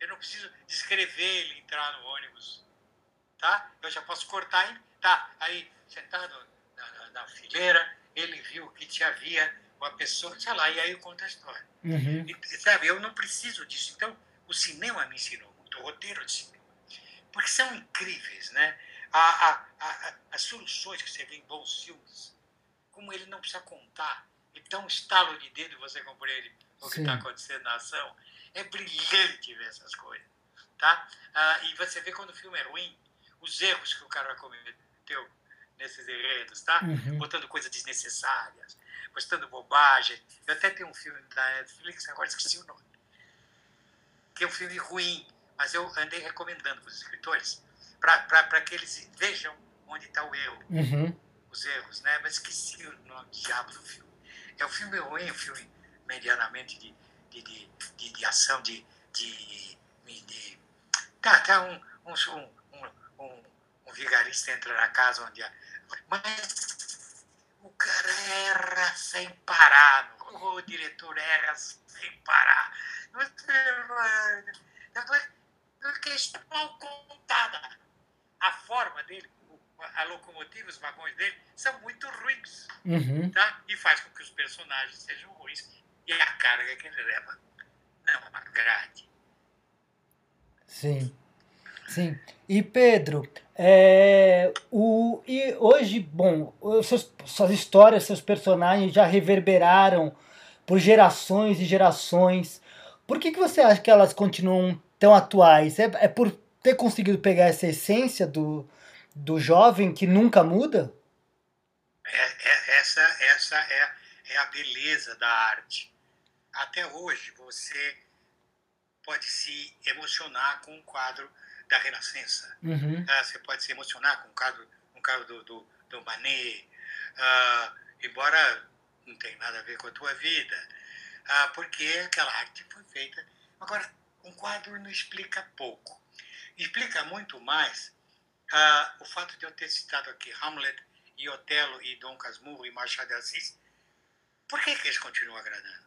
Eu não preciso descrever ele entrar no ônibus. Tá? Eu já posso cortar ele. Tá, aí sentado na, na- na fileira, ele viu que tinha havia uma pessoa, sei lá, e aí eu conto a história. uhum, E, sabe, eu não preciso disso. Então, o cinema me ensinou muito, o roteiro de cinema. Porque são incríveis, né? A, a, a, as soluções que você vê em bons filmes, como ele não precisa contar, ele dá um estalo de dedo e você compreende o que está acontecendo na ação. É brilhante ver essas coisas, tá? Ah, e você vê quando o filme é ruim, os erros que o cara cometeu nesses enredos, tá? uhum. botando coisas desnecessárias, postando bobagem. Eu até tenho um filme da Netflix, agora esqueci o nome, que é um filme ruim, mas eu andei recomendando para os escritores, para que eles vejam onde está o erro, Uhum. os erros, né? Mas esqueci o nome diabo do filme. É um filme ruim, um filme medianamente de, de, de, de, de ação, de, de, de... Tá, tá um, um, um, um, um vigarista entra na casa onde... A, mas o cara erra sem parar, o diretor erra sem parar. Não é, não é, não é questão mal contada. A forma dele, a locomotiva, os vagões dele, são muito ruins, Uhum. tá? E faz com que os personagens sejam ruins e a carga que ele leva não agrade. Sim, sim. E Pedro, é, o, e hoje, bom, seus, suas histórias, seus personagens já reverberaram por gerações e gerações. Por que, que você acha que elas continuam tão atuais? É, é por ter conseguido pegar essa essência do, do jovem que nunca muda? É- é- essa essa é, é a beleza da arte. Até hoje você pode se emocionar com um quadro da Renascença. Uhum, Ah, você pode se emocionar com um quadro, um quadro do, do, do Manet, ah, embora não tenha nada a ver com a tua vida, ah, porque aquela arte foi feita. Agora, um quadro não explica pouco. Explica muito mais ah, o fato de eu ter citado aqui Hamlet e Otelo e Dom Casmurro e Machado de Assis, por que, que eles continuam agradando?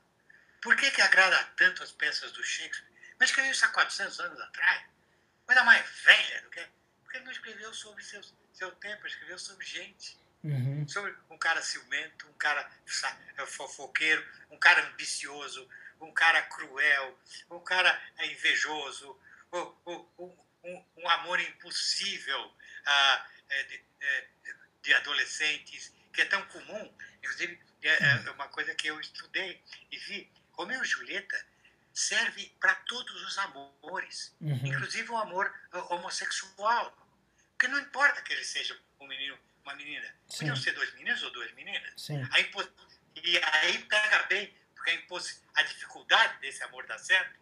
Por que, que agrada tanto as peças do Shakespeare? Mas escreveu isso há 400 anos atrás. Coisa mais velha do que. Porque ele não escreveu sobre seu, seu tempo, escreveu sobre gente. Uhum. Sobre um cara ciumento, um cara sa- fofoqueiro, um cara ambicioso, um cara cruel, um cara invejoso, um, um- um- um- um amor impossível ah, é, de, é, de adolescentes, que é tão comum. Inclusive, é, é uma coisa que eu estudei e vi. Romeu e Julieta serve para todos os amores Uhum. inclusive o amor uh, homossexual. Porque não importa que ele seja um menino, uma menina. Sim. Podiam ser dois meninos ou duas meninas. Sim. A E aí pega bem, porque a, impos- a dificuldade desse amor dar certo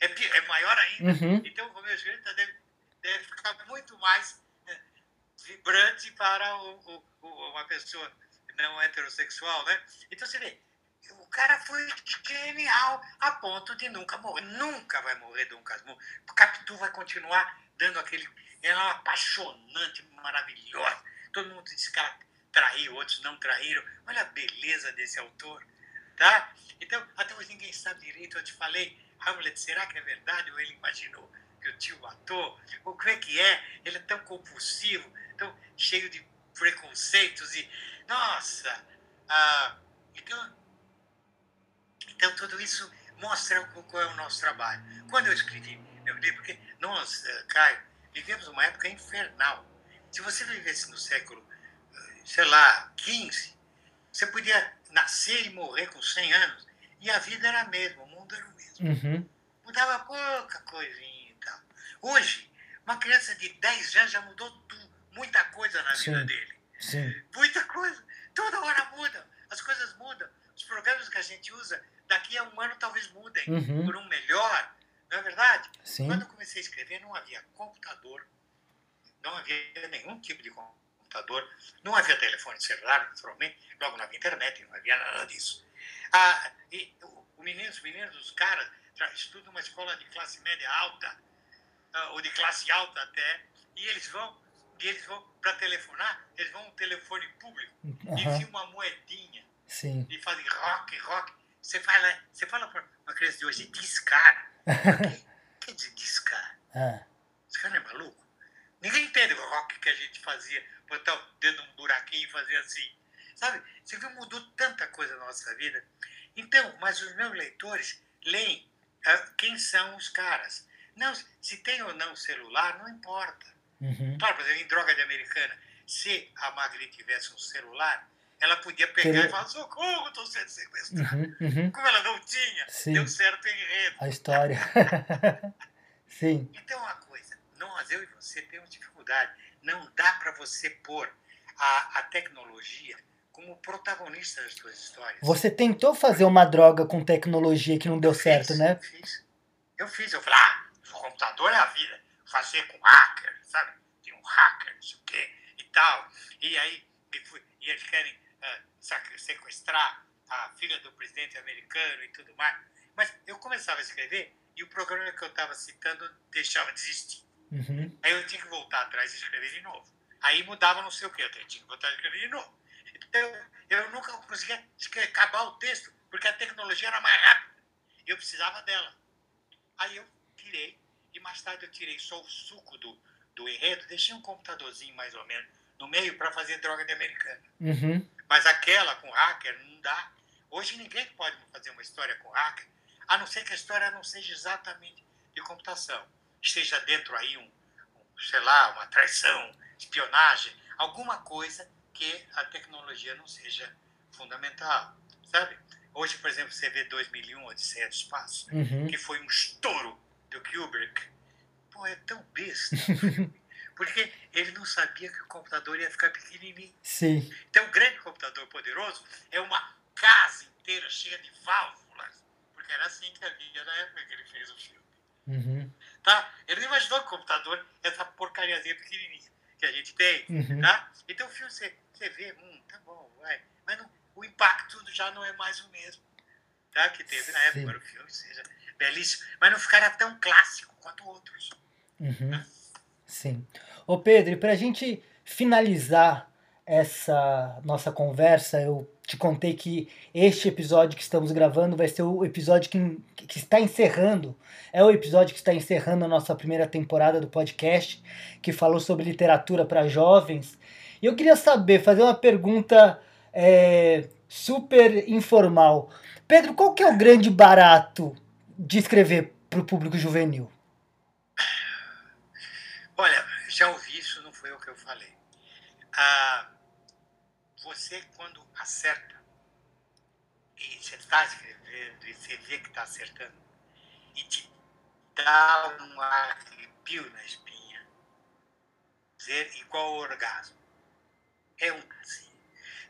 é, é maior ainda. Uhum. Então o Romeu e Julieta deve, deve ficar muito mais eh, vibrante para o- o- uma pessoa não heterossexual, né? Então você vê, o cara foi genial a ponto de nunca morrer. Nunca vai morrer Dom Casmurro. Capitu vai continuar dando aquele... Ela é uma apaixonante, maravilhosa. Todo mundo disse que ela traiu, outros não traíram. Olha a beleza desse autor, tá? Então, até hoje ninguém sabe direito. Eu te falei, Hamlet, será que é verdade ou ele imaginou que o tio matou? O que é que é? Ele é tão compulsivo, tão cheio de preconceitos e... Nossa! Ah, então, então, tudo isso mostra qual é o nosso trabalho. Quando eu escrevi meu livro, porque nós, eh, Caio, vivemos uma época infernal. Se você vivesse no século, eh, sei lá, XV, você podia nascer e morrer com 100 anos e a vida era a mesma, Uhum. Mudava pouca coisinha e tal. Hoje, uma criança de 10 anos já mudou tudo, muita coisa na vida Sim. dele. Sim. Muita coisa. Toda hora muda. As coisas mudam. Os programas que a gente usa, daqui a um ano talvez mudem Uhum. por um melhor. Não é verdade? Sim. Quando eu comecei a escrever, não havia computador, não havia nenhum tipo de computador, não havia telefone celular, naturalmente, logo não havia internet, não havia nada disso. Ah, e o, o menino, os meninos, os caras, estudam numa escola de classe média alta, ah, ou de classe alta até, e eles vão, e eles vão para telefonar, eles vão um telefone público, Aham. enfiam uma moedinha Sim. e fazem rock, rock. Você fala, você fala para uma criança de hoje, discar. O que dizer discar? Ah. Esse cara não é maluco? Ninguém entende o rock que a gente fazia, botar o dedo num buraquinho e fazer assim. Sabe? Você viu, mudou tanta coisa na nossa vida. Então, mas os meus leitores leem ah, quem são os caras. Não, se tem ou não celular, não importa. Uhum. Claro, por exemplo, em Droga de Americana, se a Magri tivesse um celular, ela podia pegar e falar, socorro, estou sendo sequestrada. Uhum. Uhum. Como ela não tinha, Sim. deu certo enredo. A história. Sim. Então, uma coisa, nós, eu e você, temos dificuldade. Não dá para você pôr a, a tecnologia como protagonista das suas histórias. Você tentou fazer uma droga com tecnologia que não deu Eu certo, né? Eu fiz. Eu fiz. Eu falei, ah, o computador é a vida. Fazer com hacker, sabe? Tem um hacker, não sei o quê, e tal. E aí, e, eles querem sac- sequestrar a filha do presidente americano e tudo mais. Mas eu começava a escrever e o programa que eu estava citando deixava de existir. Uhum. Aí eu tinha que voltar atrás e escrever de novo. Aí mudava não sei o que, eu tinha que voltar a escrever de novo. Então, eu nunca conseguia acabar o texto, porque a tecnologia era mais rápida. Eu precisava dela. Aí eu tirei, e mais tarde eu tirei só o suco do, do enredo, deixei um computadorzinho mais ou menos no meio para fazer droga de americana. Uhum. Mas aquela com hacker não dá. Hoje ninguém pode fazer uma história com hacker, a não ser que a história não seja exatamente de computação. Esteja dentro aí um, um, sei lá, uma traição, espionagem, alguma coisa que a tecnologia não seja fundamental, sabe? Hoje, por exemplo, você vê 2001, Odisseia do Espaço, Uhum. que foi um estouro do Kubrick. Pô, é tão besta. Porque ele não sabia que o computador ia ficar pequenininho. Sim. Então, um grande computador poderoso é uma casa inteira cheia de válvulas. Porque era assim que havia na época que ele fez o filme. Uhum. Tá? Ele não imaginou que o computador essa porcariazinha pequenininha que a gente tem. Uhum. Tá? Então, o filme você, você vê, hum, tá bom, vai. Mas não- o impacto já não é mais o mesmo. Tá? Que teve na época, embora o filme seja belíssimo. Mas não ficará tão clássico quanto outros. Uhum. Sim. Ô Pedro, e para a gente finalizar essa nossa conversa, eu te contei que este episódio que estamos gravando vai ser o episódio que, que está encerrando, é o episódio que está encerrando a nossa primeira temporada do podcast, que falou sobre literatura para jovens. E eu queria saber, fazer uma pergunta é, super informal. Pedro, qual que é o grande barato de escrever para o público juvenil? Olha, já ouvi isso, não foi o que eu falei. Ah, você, quando acerta, e você está escrevendo, e você vê que está acertando, e te dá um arrepio na espinha, dizer igual ao orgasmo. É um assim.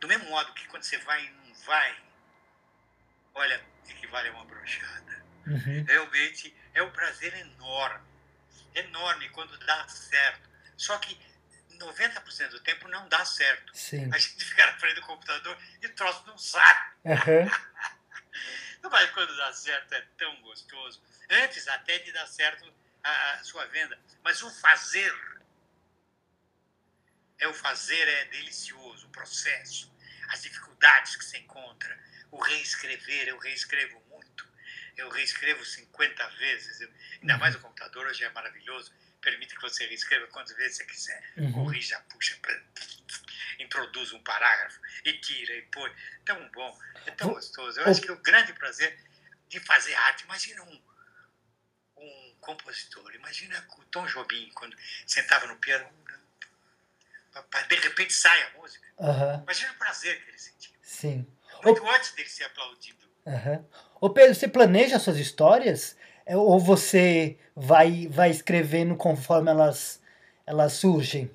Do mesmo modo que quando você vai e não vai, olha, equivale a uma brochada. Uhum. Realmente é um prazer enorme, enorme quando dá certo. Só que 90% do tempo não dá certo. Sim. A gente fica na frente do computador e o troço não sai. Uhum. Mas quando dá certo é tão gostoso. Antes até de dar certo a, a sua venda. Mas o fazer, é o fazer é delicioso, o processo, as dificuldades que se encontra, o reescrever, eu reescrevo muito. Eu reescrevo 50 vezes. Eu, ainda mais o computador hoje é maravilhoso permite que você reescreva quantas vezes você quiser. Uhum. Corrija, puxa, introduz um parágrafo e tira e põe. Tão bom, é tão gostoso. Eu acho que o grande prazer de fazer arte, imagina um, um compositor, imagina o Tom Jobim, quando sentava no piano, de repente sai a música. Uhum. Imagina o prazer que ele sentia. Sim. Muito antes dele ser aplaudido. Uhum. Ô Pedro, você planeja suas histórias? É, ou você vai, vai escrevendo conforme elas, elas surgem?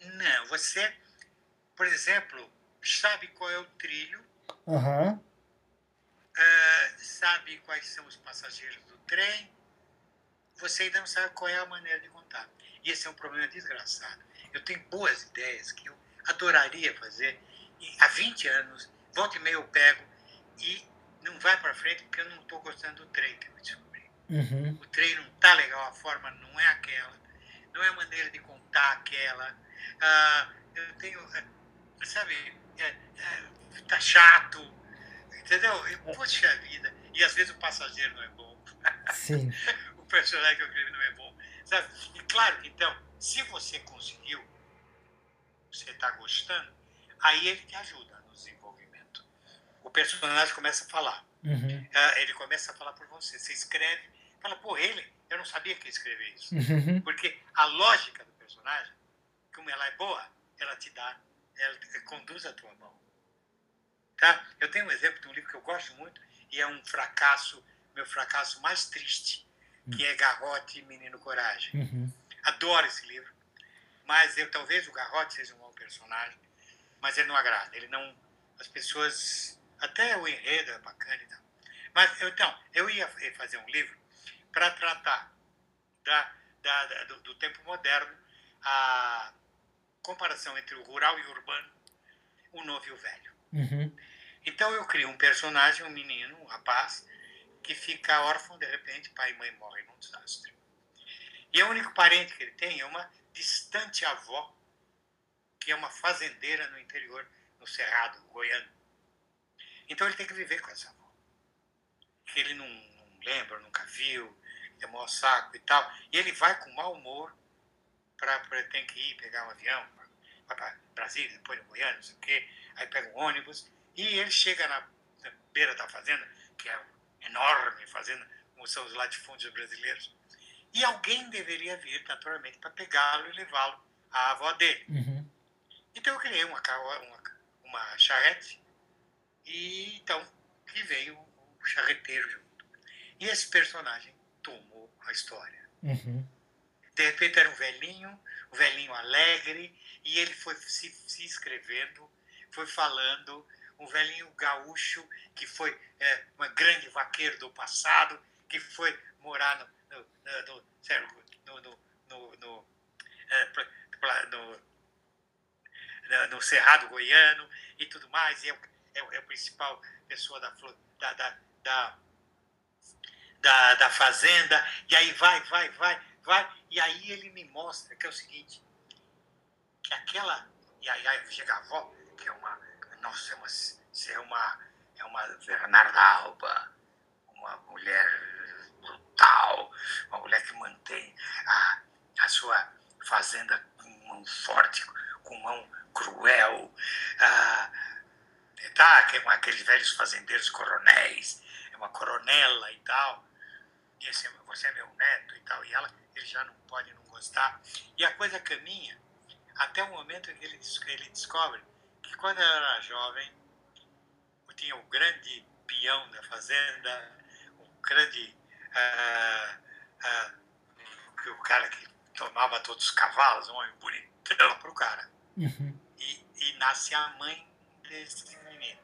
Não, você, por exemplo, sabe qual é o trilho, uhum. uh, sabe quais são os passageiros do trem, você ainda não sabe qual é a maneira de contar. E esse é um problema desgraçado. Eu tenho boas ideias que eu adoraria fazer, e há 20 anos, volta e meia eu pego e não vai para frente porque eu não estou gostando do trem que eu. Uhum. O treino não tá legal, a forma não é aquela, não é a maneira de contar aquela. Ah, eu tenho, é, sabe, é, é, tá chato, entendeu? E, poxa vida. E às vezes o passageiro não é bom. Sim. o personagem que eu escrevi não é bom. Sabe? E claro que então, se você conseguiu, você está gostando, aí ele te ajuda no desenvolvimento. O personagem começa a falar. Uhum. Uh, ele começa a falar por você. Você escreve, fala, pô, ele, eu não sabia que ia escrever isso. Uhum. Porque a lógica do personagem, como ela é boa, ela te dá, ela conduz a tua mão. Tá? Eu tenho um exemplo de um livro que eu gosto muito e é um fracasso, meu fracasso mais triste, que é Garrote Menino Coragem. Uhum. Adoro esse livro, mas eu talvez o Garrote seja um mau personagem, mas ele não agrada, ele não as pessoas até o enredo é bacana e tal. Mas, então, eu ia fazer um livro para tratar da, da, da do, do, tempo moderno, a comparação entre o rural e o urbano, o novo e o velho. Uhum. Então, eu crio um personagem, um menino, um rapaz, que fica órfão, de repente, pai e mãe morrem num desastre. E o único parente que ele tem é uma distante avó, que é uma fazendeira no interior, no Cerrado, Goiano. Então ele tem que viver com essa avó. Que ele não, não lembra, nunca viu, é maior saco e tal. E ele vai com mau humor para tem que ir pegar um avião, vai para Brasília, depois no Goiânia, não sei o quê. Aí pega um ônibus e ele chega na, na beira da fazenda, que é enorme fazenda, como são os latifúndios brasileiros. E alguém deveria vir, naturalmente, para pegá-lo e levá-lo à avó dele. Uhum. Então eu criei uma, uma, uma charrete e então que veio o charreteiro junto. E esse personagem tomou a história. Uhum. De repente era um velhinho, um velhinho alegre, e ele foi se, se escrevendo, foi falando, um velhinho gaúcho que foi é, um grande vaqueiro do passado, que foi morar no, no, no, no, no, no, é, no, no Cerrado Goiano e tudo mais, e é é, é a principal pessoa da, da, da, da, da, da fazenda, e aí vai, vai, vai, vai. E aí ele me mostra que é o seguinte, que aquela. E aí, aí chega a avó, que é uma. Nossa, é uma, é uma, é uma Bernarda Alba, uma mulher brutal, uma mulher que mantém a, a sua fazenda com mão forte, com mão cruel. Ah, tá, que é aqueles velhos fazendeiros coronéis, é uma coronela e tal. E esse, você é meu neto e tal. E ela, ele já não pode não gostar. E a coisa caminha até o momento em que ele, ele descobre que quando ela era jovem, tinha o grande peão da fazenda, o grande. Uh, uh, o cara que tomava todos os cavalos, um homem bonitão para o cara. Uhum. E, e nasce a mãe desse menino,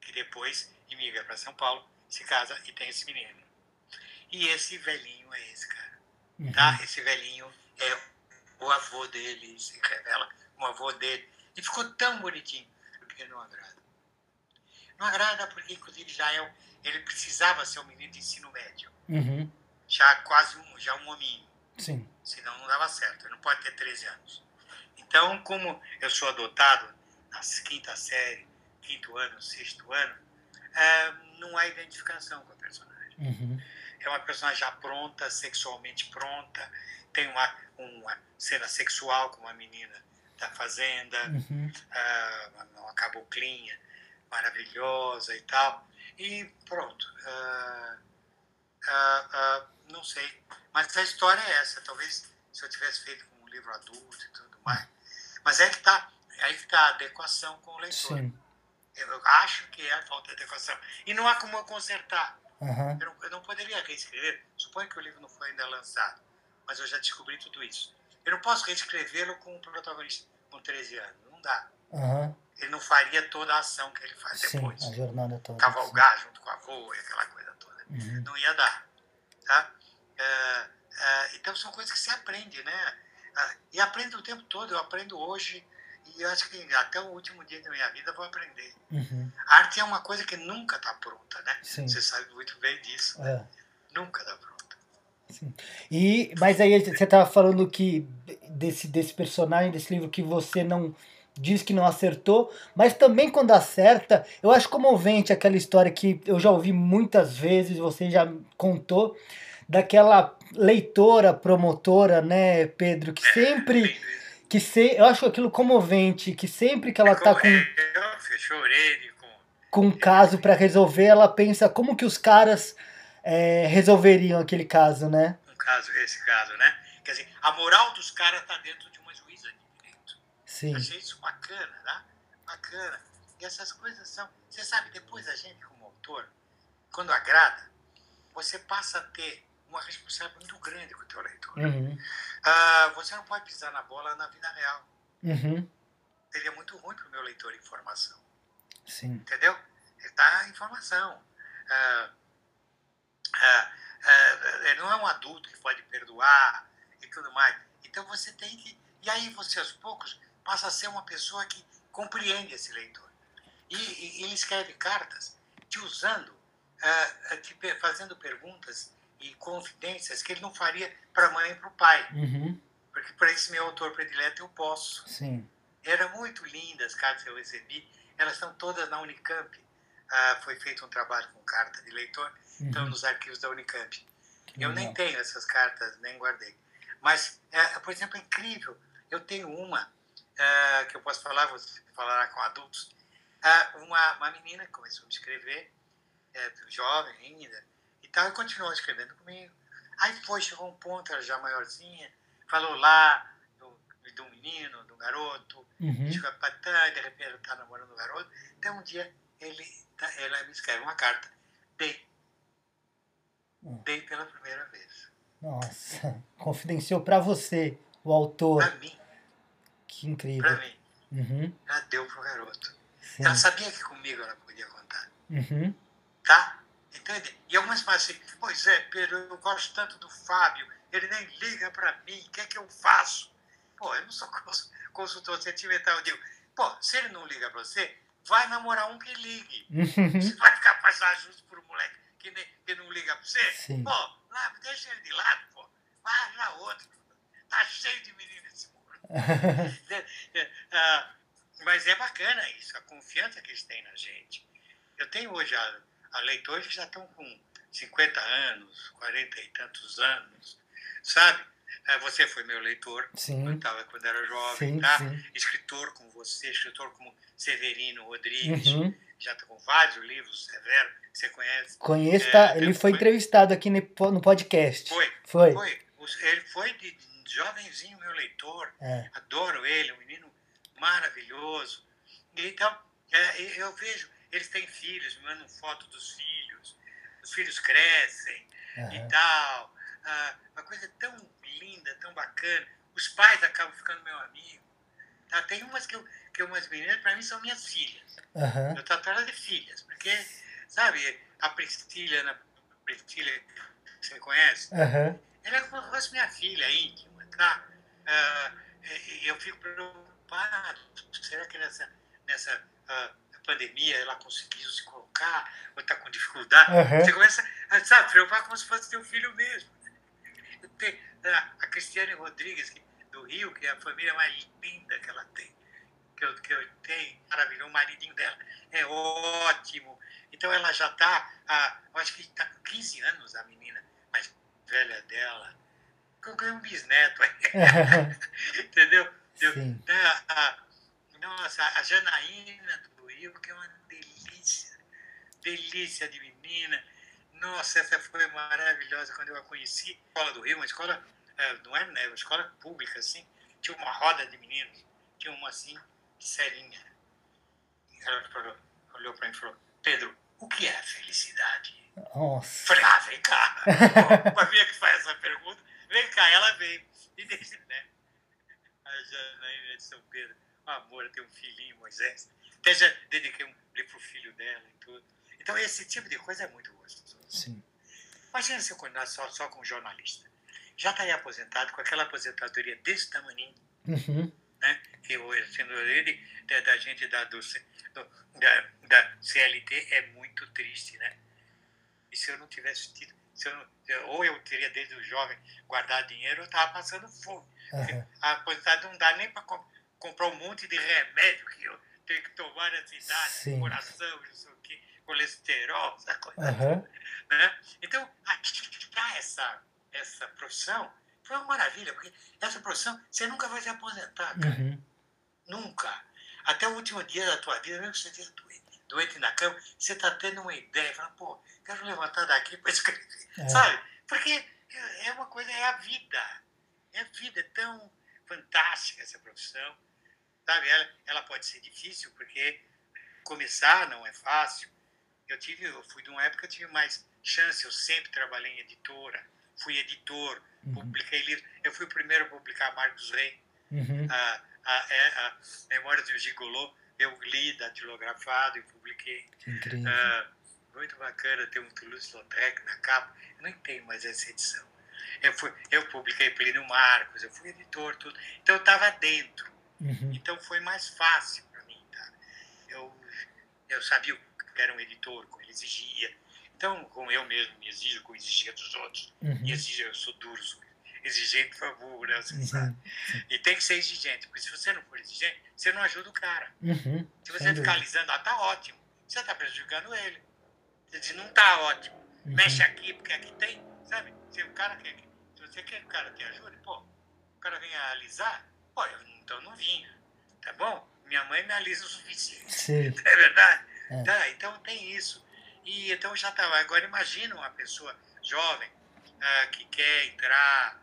que depois imigra para São Paulo, se casa e tem esse menino. E esse velhinho é esse cara. Uhum. Tá? Esse velhinho é o avô dele, se revela um avô dele. E ficou tão bonitinho, porque não agrada. Não agrada porque, inclusive, já é, ele precisava ser um menino de ensino médio. Uhum. Já quase um, já um hominho. Sim. Senão não dava certo. Ele não pode ter 13 anos. Então, como eu sou adotado na quinta série, quinto ano, sexto ano, é, não há identificação com a personagem. Uhum. É uma personagem já pronta, sexualmente pronta, tem uma, uma cena sexual com uma menina da fazenda, Uhum. ah, uma caboclinha maravilhosa e tal. E pronto. ah, ah, não sei. Mas a história é essa. Talvez se eu tivesse feito com um livro adulto e tudo mais. Mas é que está aí que tá a adequação com o leitor. Sim. Eu acho que é a falta de adequação. E não há como eu consertar. Uhum. Eu não, eu não poderia reescrever. Suponho que o livro não foi ainda lançado, mas eu já descobri tudo isso. Eu não posso reescrevê-lo com o protagonista com 13 anos. Não dá. Uhum. Ele não faria toda a ação que ele faz Sim, depois. a jornada toda. Cavalgar junto com a avó e aquela coisa toda. Uhum. Não ia dar. Tá? É, é, então são coisas que se aprende, né? Ah, E aprendo o tempo todo. Eu aprendo hoje e eu acho que até o último dia da minha vida eu vou aprender. Uhum. Arte é uma coisa que nunca está pronta, né? Sim. Você sabe muito bem disso. É. Nunca está pronta. E, mas aí você estava falando que desse, desse personagem, desse livro que você não diz que não acertou, mas também quando acerta, eu acho comovente aquela história que eu já ouvi muitas vezes, você já contou, daquela leitora, promotora, né, Pedro, que sempre, que se, eu acho aquilo comovente, que sempre que ela tá com, Eu chorei com. com um caso para resolver, ela pensa como que os caras é, resolveriam aquele caso, né? um caso, esse caso, né? Quer dizer, a moral dos caras está dentro de uma juíza de direito. Sim. Achei isso bacana, né? Bacana. E essas coisas são. Você sabe, depois a gente, como autor, quando agrada, você passa a ter uma responsabilidade muito grande com o teu leitor. Uhum. Ah, você não pode pisar na bola na vida real. Uhum. Seria muito ruim para o meu leitor informação. Sim. entendeu? Ele está em formação. Ah, ah, ah, ele não é um adulto que pode perdoar e tudo mais. Então você tem que. E aí você aos poucos passa a ser uma pessoa que compreende esse leitor. E, e ele escreve cartas te usando, ah, ah, te fazendo perguntas e confidências que ele não faria para a mãe e para o pai. Uhum. Porque para esse meu autor predileto eu posso. Sim. Era muito linda as cartas que eu recebi. Elas estão todas na Unicamp. Ah, foi feito um trabalho com carta de leitor, estão Uhum. nos arquivos da Unicamp. Que Eu nem legal. tenho essas cartas, nem guardei. Mas, é, por exemplo, é incrível. Eu tenho uma ah, que eu posso falar, você falará com adultos. Ah, uma, uma menina que começou a me escrever, é, jovem ainda, tal, e continuou escrevendo comigo. Aí foi, chegou um ponto, ela já maiorzinha, falou lá do, do menino, do garoto, Uhum. Chega patã, e de repente ela está namorando o garoto. Então um dia ele, tá- ela me escreve uma carta. Dei. Hum. Dei pela primeira vez. Nossa, confidenciou pra você, o autor. Pra mim, Que pra incrível. mim. Uhum. Ela deu pro garoto. Sim. Ela sabia que comigo ela podia contar. Uhum. Tá? Entende? E algumas falam assim, pois é, Pedro, eu gosto tanto do Fábio, ele nem liga pra mim, o que é que eu faço? Pô, eu não sou cons- consultor sentimental, eu digo, pô, se ele não liga pra você, vai namorar um que ligue. Uhum. Você vai ficar passando justo por um moleque que, nem, que não liga pra você? Sim. Pô, lá, deixa ele de lado, pô. Barra outro. Tá cheio de menino esse muro. Ah, mas é bacana isso, a confiança que eles têm na gente. Eu tenho hoje a, a que já estão com 50 anos, 40 e tantos anos, sabe? Ah, Você foi meu leitor Sim. quando, tava, quando era jovem, Sim, tá? sim. Escritor como você, escritor como Severino Rodrigues, Uhum. já está com vários livros, Severo, que você conhece. Conheço, É, tá? Ele foi fui- entrevistado aqui no podcast. Foi, Foi. foi. Ele foi de jovenzinho meu leitor. É. Adoro ele, um menino maravilhoso. Então, é, eu vejo, eles têm filhos, me mandam foto dos filhos. Os filhos crescem e Aham. tal. Ah, uma coisa tão linda, tão bacana. Os pais acabam ficando meu amigo. Tá? Tem umas que, eu, que umas meninas, para mim, são minhas filhas. Aham. Eu trato elas de filhas, porque, sabe, a Priscila, na Priscila, que você conhece, Aham. ela é como se fosse minha filha íntima, tá? Ah, e- e eu fico preocupado, será que nessa, nessa ah, pandemia ela conseguiu se colocar, ou está com dificuldade? Aham. Você começa a sabe, preocupar como se fosse teu filho mesmo. Tenho, ah, a Cristiane Rodrigues, do Rio, que é a família mais linda que ela tem, que eu, que eu tenho, maravilhoso, o maridinho dela é ótimo. Então ela já está, eu acho que está com 15 anos, a menina mais velha dela. Eu ganhei um bisneto entendeu? Eu- Sim. né, a- nossa, a Janaína do Rio, que é uma delícia, delícia de menina. Nossa, essa foi maravilhosa quando eu a conheci. Escola do Rio, uma escola, eh, não era né, uma escola pública, assim. Tinha uma roda de meninos, tinha uma assim, serinha. Ela falou, olhou para mim e falou: Pedro, o que é felicidade? Nossa. Falei, ah, vem cá. Uma minha que faz essa pergunta, vem cá, ela veio. E desde, né? A Janaína de São Pedro, amor, tem um filhinho, Moisés. Até já dediquei um livro pro filho dela e tudo. Então, esse tipo de coisa é muito gostoso. Sim. Imagina se eu continuasse só, só com jornalista. Já estaria aposentado, com aquela aposentadoria desse tamanho, Uhum. né? Que sendo ele, da, da gente da, do, da, da CLT é muito triste, né? E se eu não tivesse tido, se eu não, ou eu teria desde o jovem guardado dinheiro, eu estava passando fome. Aham. A aposentado não dá nem para comprar um monte de remédio que eu tenho que tomar na cidade, Sim. coração, não sei o quê, colesterol, essa coisa Aham. né? Então, achar essa, essa profissão foi uma maravilha, porque essa profissão você nunca vai se aposentar, cara. Uhum. nunca. Até o último dia da tua vida, mesmo que você esteja doente, doente na cama, você está tendo uma ideia, fala, pô, quero levantar daqui para escrever, É. sabe? Porque é uma coisa, é a vida. É a vida, é tão fantástica essa profissão, sabe? Ela, ela pode ser difícil, porque começar não é fácil. Eu tive, eu fui de uma época que eu tive mais chance, eu sempre trabalhei em editora, fui editor, Uhum. publiquei livros. Eu fui o primeiro a publicar Marcos Rey, Uhum. a, a, é, a Memórias do Gigolô, eu li datilografado e publiquei. Ah, muito bacana ter um Toulouse-Lautrec na capa. Eu nem tenho mais essa edição. Eu, fui, eu publiquei Plínio Marcos, eu fui editor, tudo. Então eu estava dentro. Uhum. Então foi mais fácil para mim. Tá? Eu, eu sabia que era um editor, como ele exigia. Então, como eu mesmo me exijo, como exigia dos outros. Uhum. E exijo, eu sou duro, sou exigente, por favor, né? Você Uhum. E tem que ser exigente, porque se você não for exigente, você não ajuda o cara. Uhum. Se você Sem ficar alisando, ah, tá ótimo. Você tá prejudicando ele. Você diz, não tá ótimo. Uhum. Mexe aqui, porque aqui tem, sabe? Se o cara quer, que- se você quer que o cara te ajude, pô, o cara vem alisar, pô, eu, então não vinha, tá bom? Minha mãe me alisa o suficiente, Sim. é verdade? É. Tá, então tem isso. E então já tava. Agora imagina uma pessoa jovem ah, que quer entrar.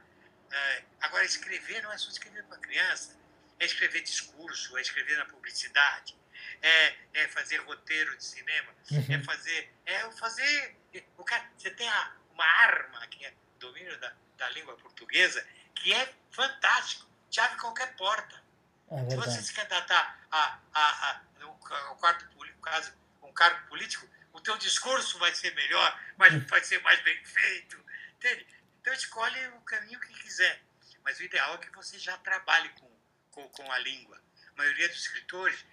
ah, agora escrever não é só escrever para criança, é escrever discurso, é escrever na publicidade, é, é fazer roteiro de cinema, é Uhum. fazer. É fazer. O cara, você tem a- uma arma que é domínio da, da língua portuguesa, que é fantástico, te abre qualquer porta. É Se você se candidatar a, a, a, ao quarto caso, um cargo político, o teu discurso vai ser melhor, mas vai ser mais bem feito. Entende? Então escolhe o caminho que quiser. Mas o ideal é que você já trabalhe com, com, com a língua. A maioria dos escritores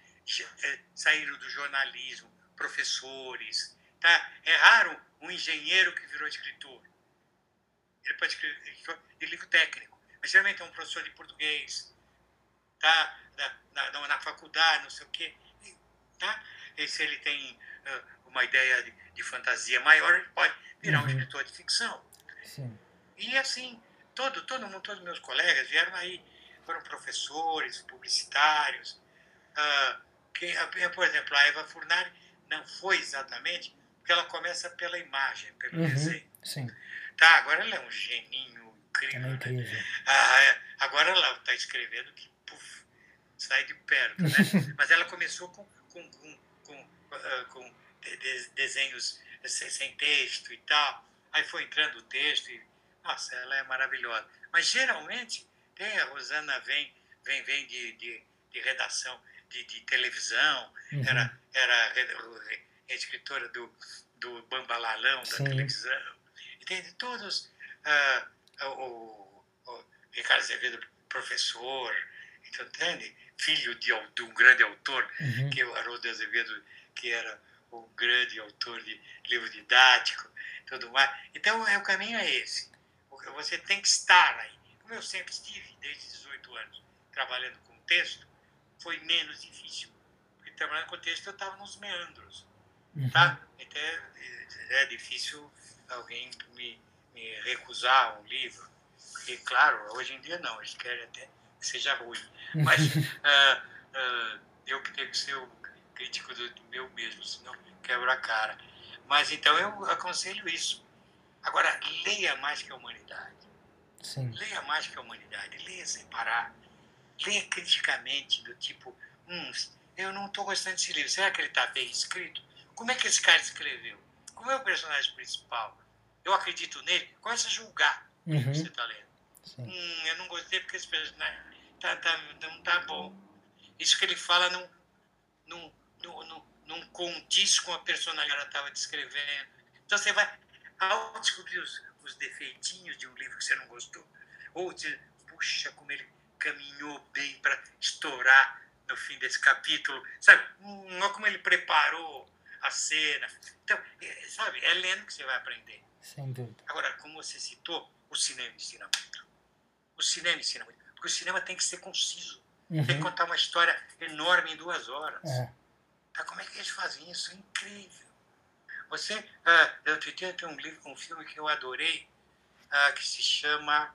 eh, saíram do jornalismo, professores. Tá? É raro um engenheiro que virou escritor. ele pode escrever de livro técnico. Mas geralmente é um professor de português, tá? na, na, na faculdade, não sei o quê. Tá? E se ele tem uh, uma ideia de, de, fantasia maior, ele pode virar uhum. um escritor de ficção. Sim. E assim, todo, todo mundo, todos meus colegas vieram aí, foram professores, publicitários. Uh, que, por exemplo, a Eva Furnari não foi exatamente, porque ela começa pela imagem, pelo uhum. desenho. Sim. Tá, agora ela é um geninho incrível. É incrível. Né? Ah, é, agora ela está escrevendo que puf, sai de perto, né? Mas ela começou com, com, com, com, uh, com de, desenhos sem, sem, texto e tal. Aí foi entrando o texto e, nossa, ela é maravilhosa. Mas geralmente, tem, a Rosana vem, vem, vem de, de, de redação de, de televisão, uhum. era, era escritora do, do Bambalalão da televisão. E tem todos, uh, o, o Ricardo Azevedo, professor, então, entende? filho de, de um grande autor, uhum. que é o Haroldo Azevedo, que era o grande autor de livro didático, tudo mais. Então, é, o caminho é esse. Você tem que estar aí. Como eu sempre estive, desde 18 anos, trabalhando com texto, foi menos difícil. Porque trabalhando com texto eu estava nos meandros. Uhum. Tá? Então, é, é difícil alguém me recusar um livro. Porque, claro, hoje em dia não, eles querem até que seja ruim. Mas uh, uh, eu que tenho que ser o crítico do, do meu mesmo, senão quebra a cara. Mas então eu aconselho isso. Agora, leia mais que a humanidade. Sim. Leia mais que a humanidade. Leia sem parar. Leia criticamente, do tipo, hum, eu não estou gostando desse livro. Será que ele está bem escrito? Como é que esse cara escreveu? Como é o personagem principal? Eu acredito nele? Começa a julgar o uhum. que você está lendo. Hum, eu não gostei porque esse personagem tá, tá, não tá bom. Isso que ele fala não, não, não, não, não condiz com a personagem que ela estava descrevendo. Então você vai, ao descobrir os, os defeitinhos de um livro que você não gostou, ou dizer, puxa, como ele caminhou bem para estourar no fim desse capítulo, sabe? Hum, olha como ele preparou a cena. Então, é, sabe, é lendo que você vai aprender. Sem dúvida. Agora, como você citou, o cinema ensina muito. O cinema ensina muito. Porque o cinema tem que ser conciso. Uhum. Tem que contar uma história enorme em duas horas. É. Tá, como é que eles fazem isso? É incrível. Você, ah, eu tem um livro, um filme que eu adorei, ah, que se chama,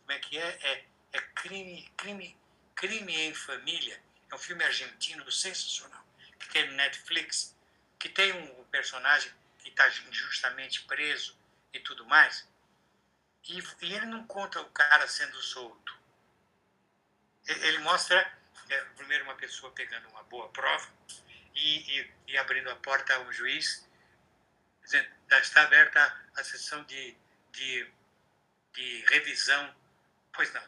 como é que é? É, é crime, crime, crime em família. É um filme argentino sensacional que tem no Netflix, que tem um personagem que está injustamente preso e tudo mais. E, e ele não conta o cara sendo solto. Ele mostra, é, primeiro, uma pessoa pegando uma boa prova e, e, e abrindo a porta a um juiz, dizendo: está aberta a sessão de, de, de revisão. Pois não.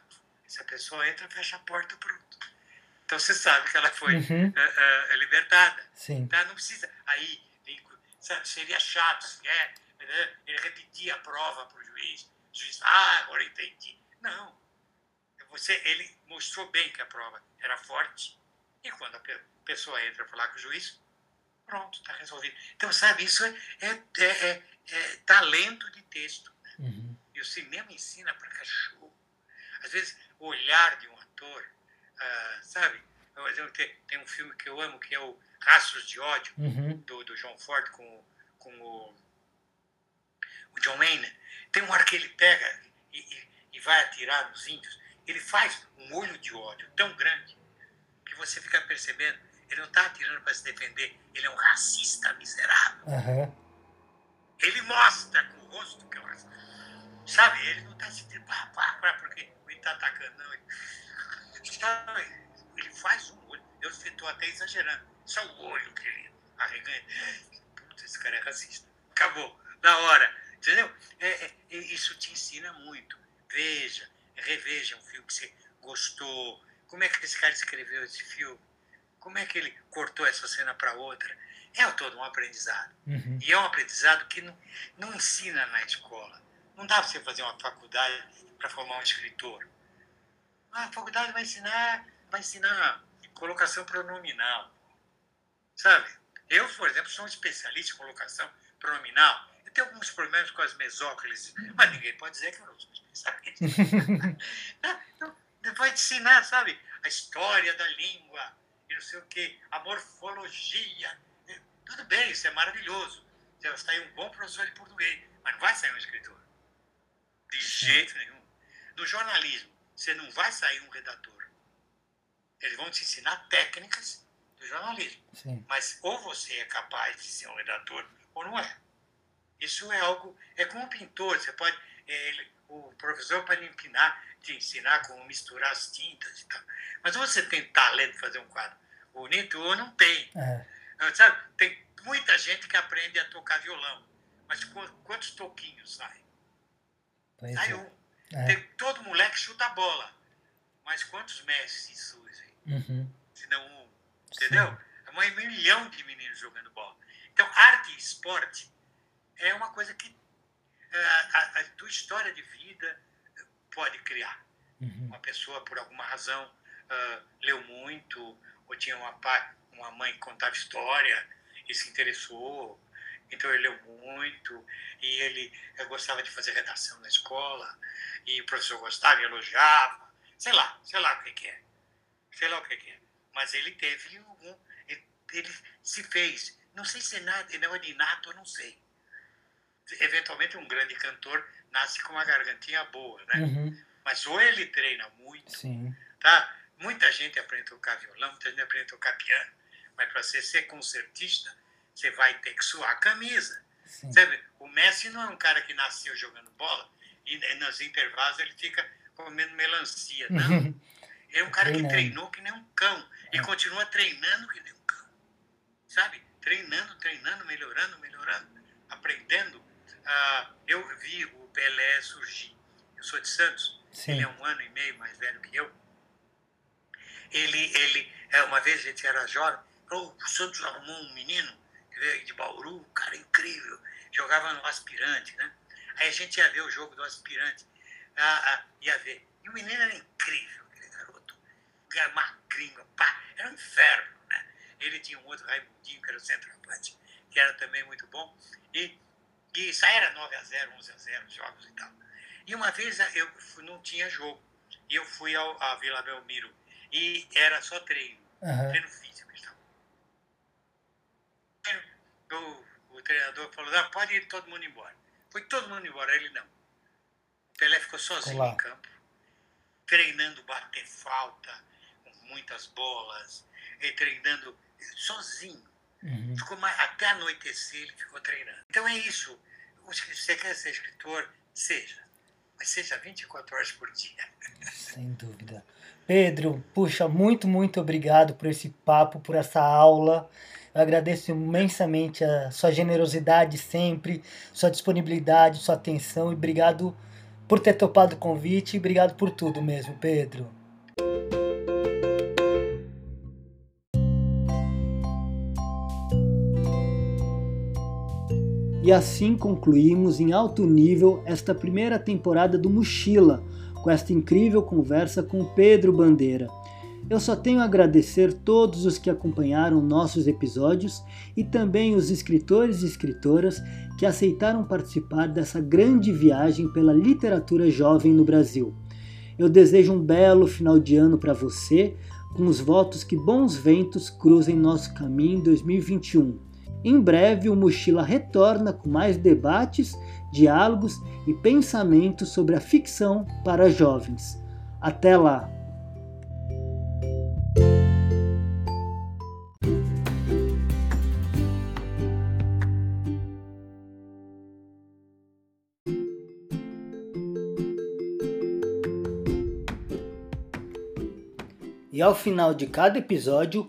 Se a pessoa entra, fecha a porta, pronto. Então você sabe que ela foi Uhum. uh, uh, libertada. Sim. Tá? Não precisa. Aí sabe, seria chato se é, né? ele repetir a prova para o juiz. O juiz, ah, agora entendi. Não. Você, ele mostrou bem que a prova era forte. E quando a pe- pessoa entra falar com o juiz, pronto, está resolvido. Então, sabe, isso é, é, é, é- é talento de texto. Uhum. E o cinema ensina para cachorro. Às vezes, o olhar de um ator, ah, sabe? Tem, um filme que eu amo, que é o Rastros de Ódio, Uhum. do, do John Ford com, com o, o John Wayne. Tem uma hora que ele pega e, e- e vai atirar nos índios. Ele faz um olho de ódio tão grande que você fica percebendo, ele não está atirando para se defender, ele é um racista miserável. Aham. Ele mostra com o rosto que é um racista. Sabe, ele não está se pá, pá, pá, porque ele está atacando, não. Ele, sabe, ele faz um olho. Eu estou até exagerando. Só o olho que ele arreganha. Putz, esse cara é racista. Acabou. Na hora. Entendeu? É, é, isso te ensina muito. Veja, reveja um filme que você gostou. Como é que esse cara escreveu esse filme? Como é que ele cortou essa cena para outra? É todo um aprendizado. Uhum. E é um aprendizado que não, não ensina na escola. Não dá para você fazer uma faculdade para formar um escritor. Ah, a faculdade vai ensinar, vai ensinar colocação pronominal. Sabe? Eu, por exemplo, sou um especialista em colocação pronominal. Tenho alguns problemas com as mesóclises, mas ninguém pode dizer que eu não sou especialista. então, vai te ensinar, sabe, a história da língua e não sei o quê, a morfologia. Tudo bem, isso é maravilhoso. Você vai sair um bom professor de português, mas não vai sair um escritor. De jeito nenhum. No jornalismo, você não vai sair um redator. Eles vão te ensinar técnicas do jornalismo. Sim. Mas ou você é capaz de ser um redator ou não é. Isso é algo. É como um pintor. Você pode. Ele, o professor pode empinar, te ensinar como misturar as tintas e tal. Mas você tem talento de fazer um quadro bonito ou não tem. É. Sabe? Tem muita gente que aprende a tocar violão. Mas quantos toquinhos saem? Pois Sai é. um. É. Tem, todo moleque chuta a bola. Mas quantos mestres surgem? Uhum. Se não um. Entendeu? É um milhão de meninos jogando bola. Então, arte e esporte é uma coisa que é, a, a tua história de vida pode criar. Uhum. Uma pessoa, por alguma razão, ah, leu muito, ou tinha uma, pai, uma mãe que contava história e se interessou, então ele leu muito, e ele eh, gostava de fazer redação na escola, e o professor gostava e elogiava, sei lá, sei lá o que, que é, sei lá o que, que é. Mas ele teve algum, ele, ele se fez, não sei se é nada, não é de inato, eu não sei. Eventualmente um grande cantor nasce com uma gargantinha boa, né? Uhum. Mas ou ele treina muito, Sim. tá? Muita gente aprende a tocar violão, muita gente aprende a tocar piano, mas para você ser concertista, você vai ter que suar a camisa. Sim. Sabe? O Messi não é um cara que nasceu jogando bola e né, nos intervalos ele fica comendo melancia, não. É um cara que treinou que nem um cão e continua treinando que nem um cão. Sabe? Treinando, treinando, melhorando, melhorando, aprendendo. Ah, eu vi o Pelé surgir. Eu sou de Santos. Sim. Ele é um ano e meio mais velho que eu. Ele, ele, é, uma vez a gente era jovem, falou, o Santos arrumou um menino que veio de Bauru, um cara incrível, jogava no aspirante, né? Aí a gente ia ver o jogo do aspirante, ah, ah, ia ver. E o menino era incrível, aquele garoto, Era magrinho, pá, era um inferno, né? Ele tinha um outro Raimundinho, que era o centroavante, que era também muito bom, e, e isso era 9 a 0 11 a 0 jogos e tal. E uma vez eu fui- não tinha jogo, e eu fui ao, à Vila Belmiro, e era só treino, Aham. treino físico e tal. O, o treinador falou, não, pode ir todo mundo embora. Foi todo mundo embora, ele não. O Pelé ficou sozinho lá. em campo, treinando bater falta, com muitas bolas, e treinando sozinho. Uhum. Ficou mais, até anoitecer ele ficou treinando. Então é isso. O escri- Você quer ser escritor? Seja. Mas seja 24 horas por dia. Sem dúvida. Pedro, puxa, muito, muito obrigado por esse papo, por essa aula. Eu agradeço imensamente a sua generosidade sempre, sua disponibilidade, sua atenção e obrigado por ter topado o convite e obrigado por tudo mesmo, Pedro. E assim concluímos em alto nível esta primeira temporada do Mochila, com esta incrível conversa com Pedro Bandeira. Eu só tenho a agradecer todos os que acompanharam nossos episódios e também os escritores e escritoras que aceitaram participar dessa grande viagem pela literatura jovem no Brasil. Eu desejo um belo final de ano para você, com os votos que bons ventos cruzem nosso caminho em 2021. Em breve, o Mochila retorna com mais debates, diálogos e pensamentos sobre a ficção para jovens. Até lá! E ao final de cada episódio,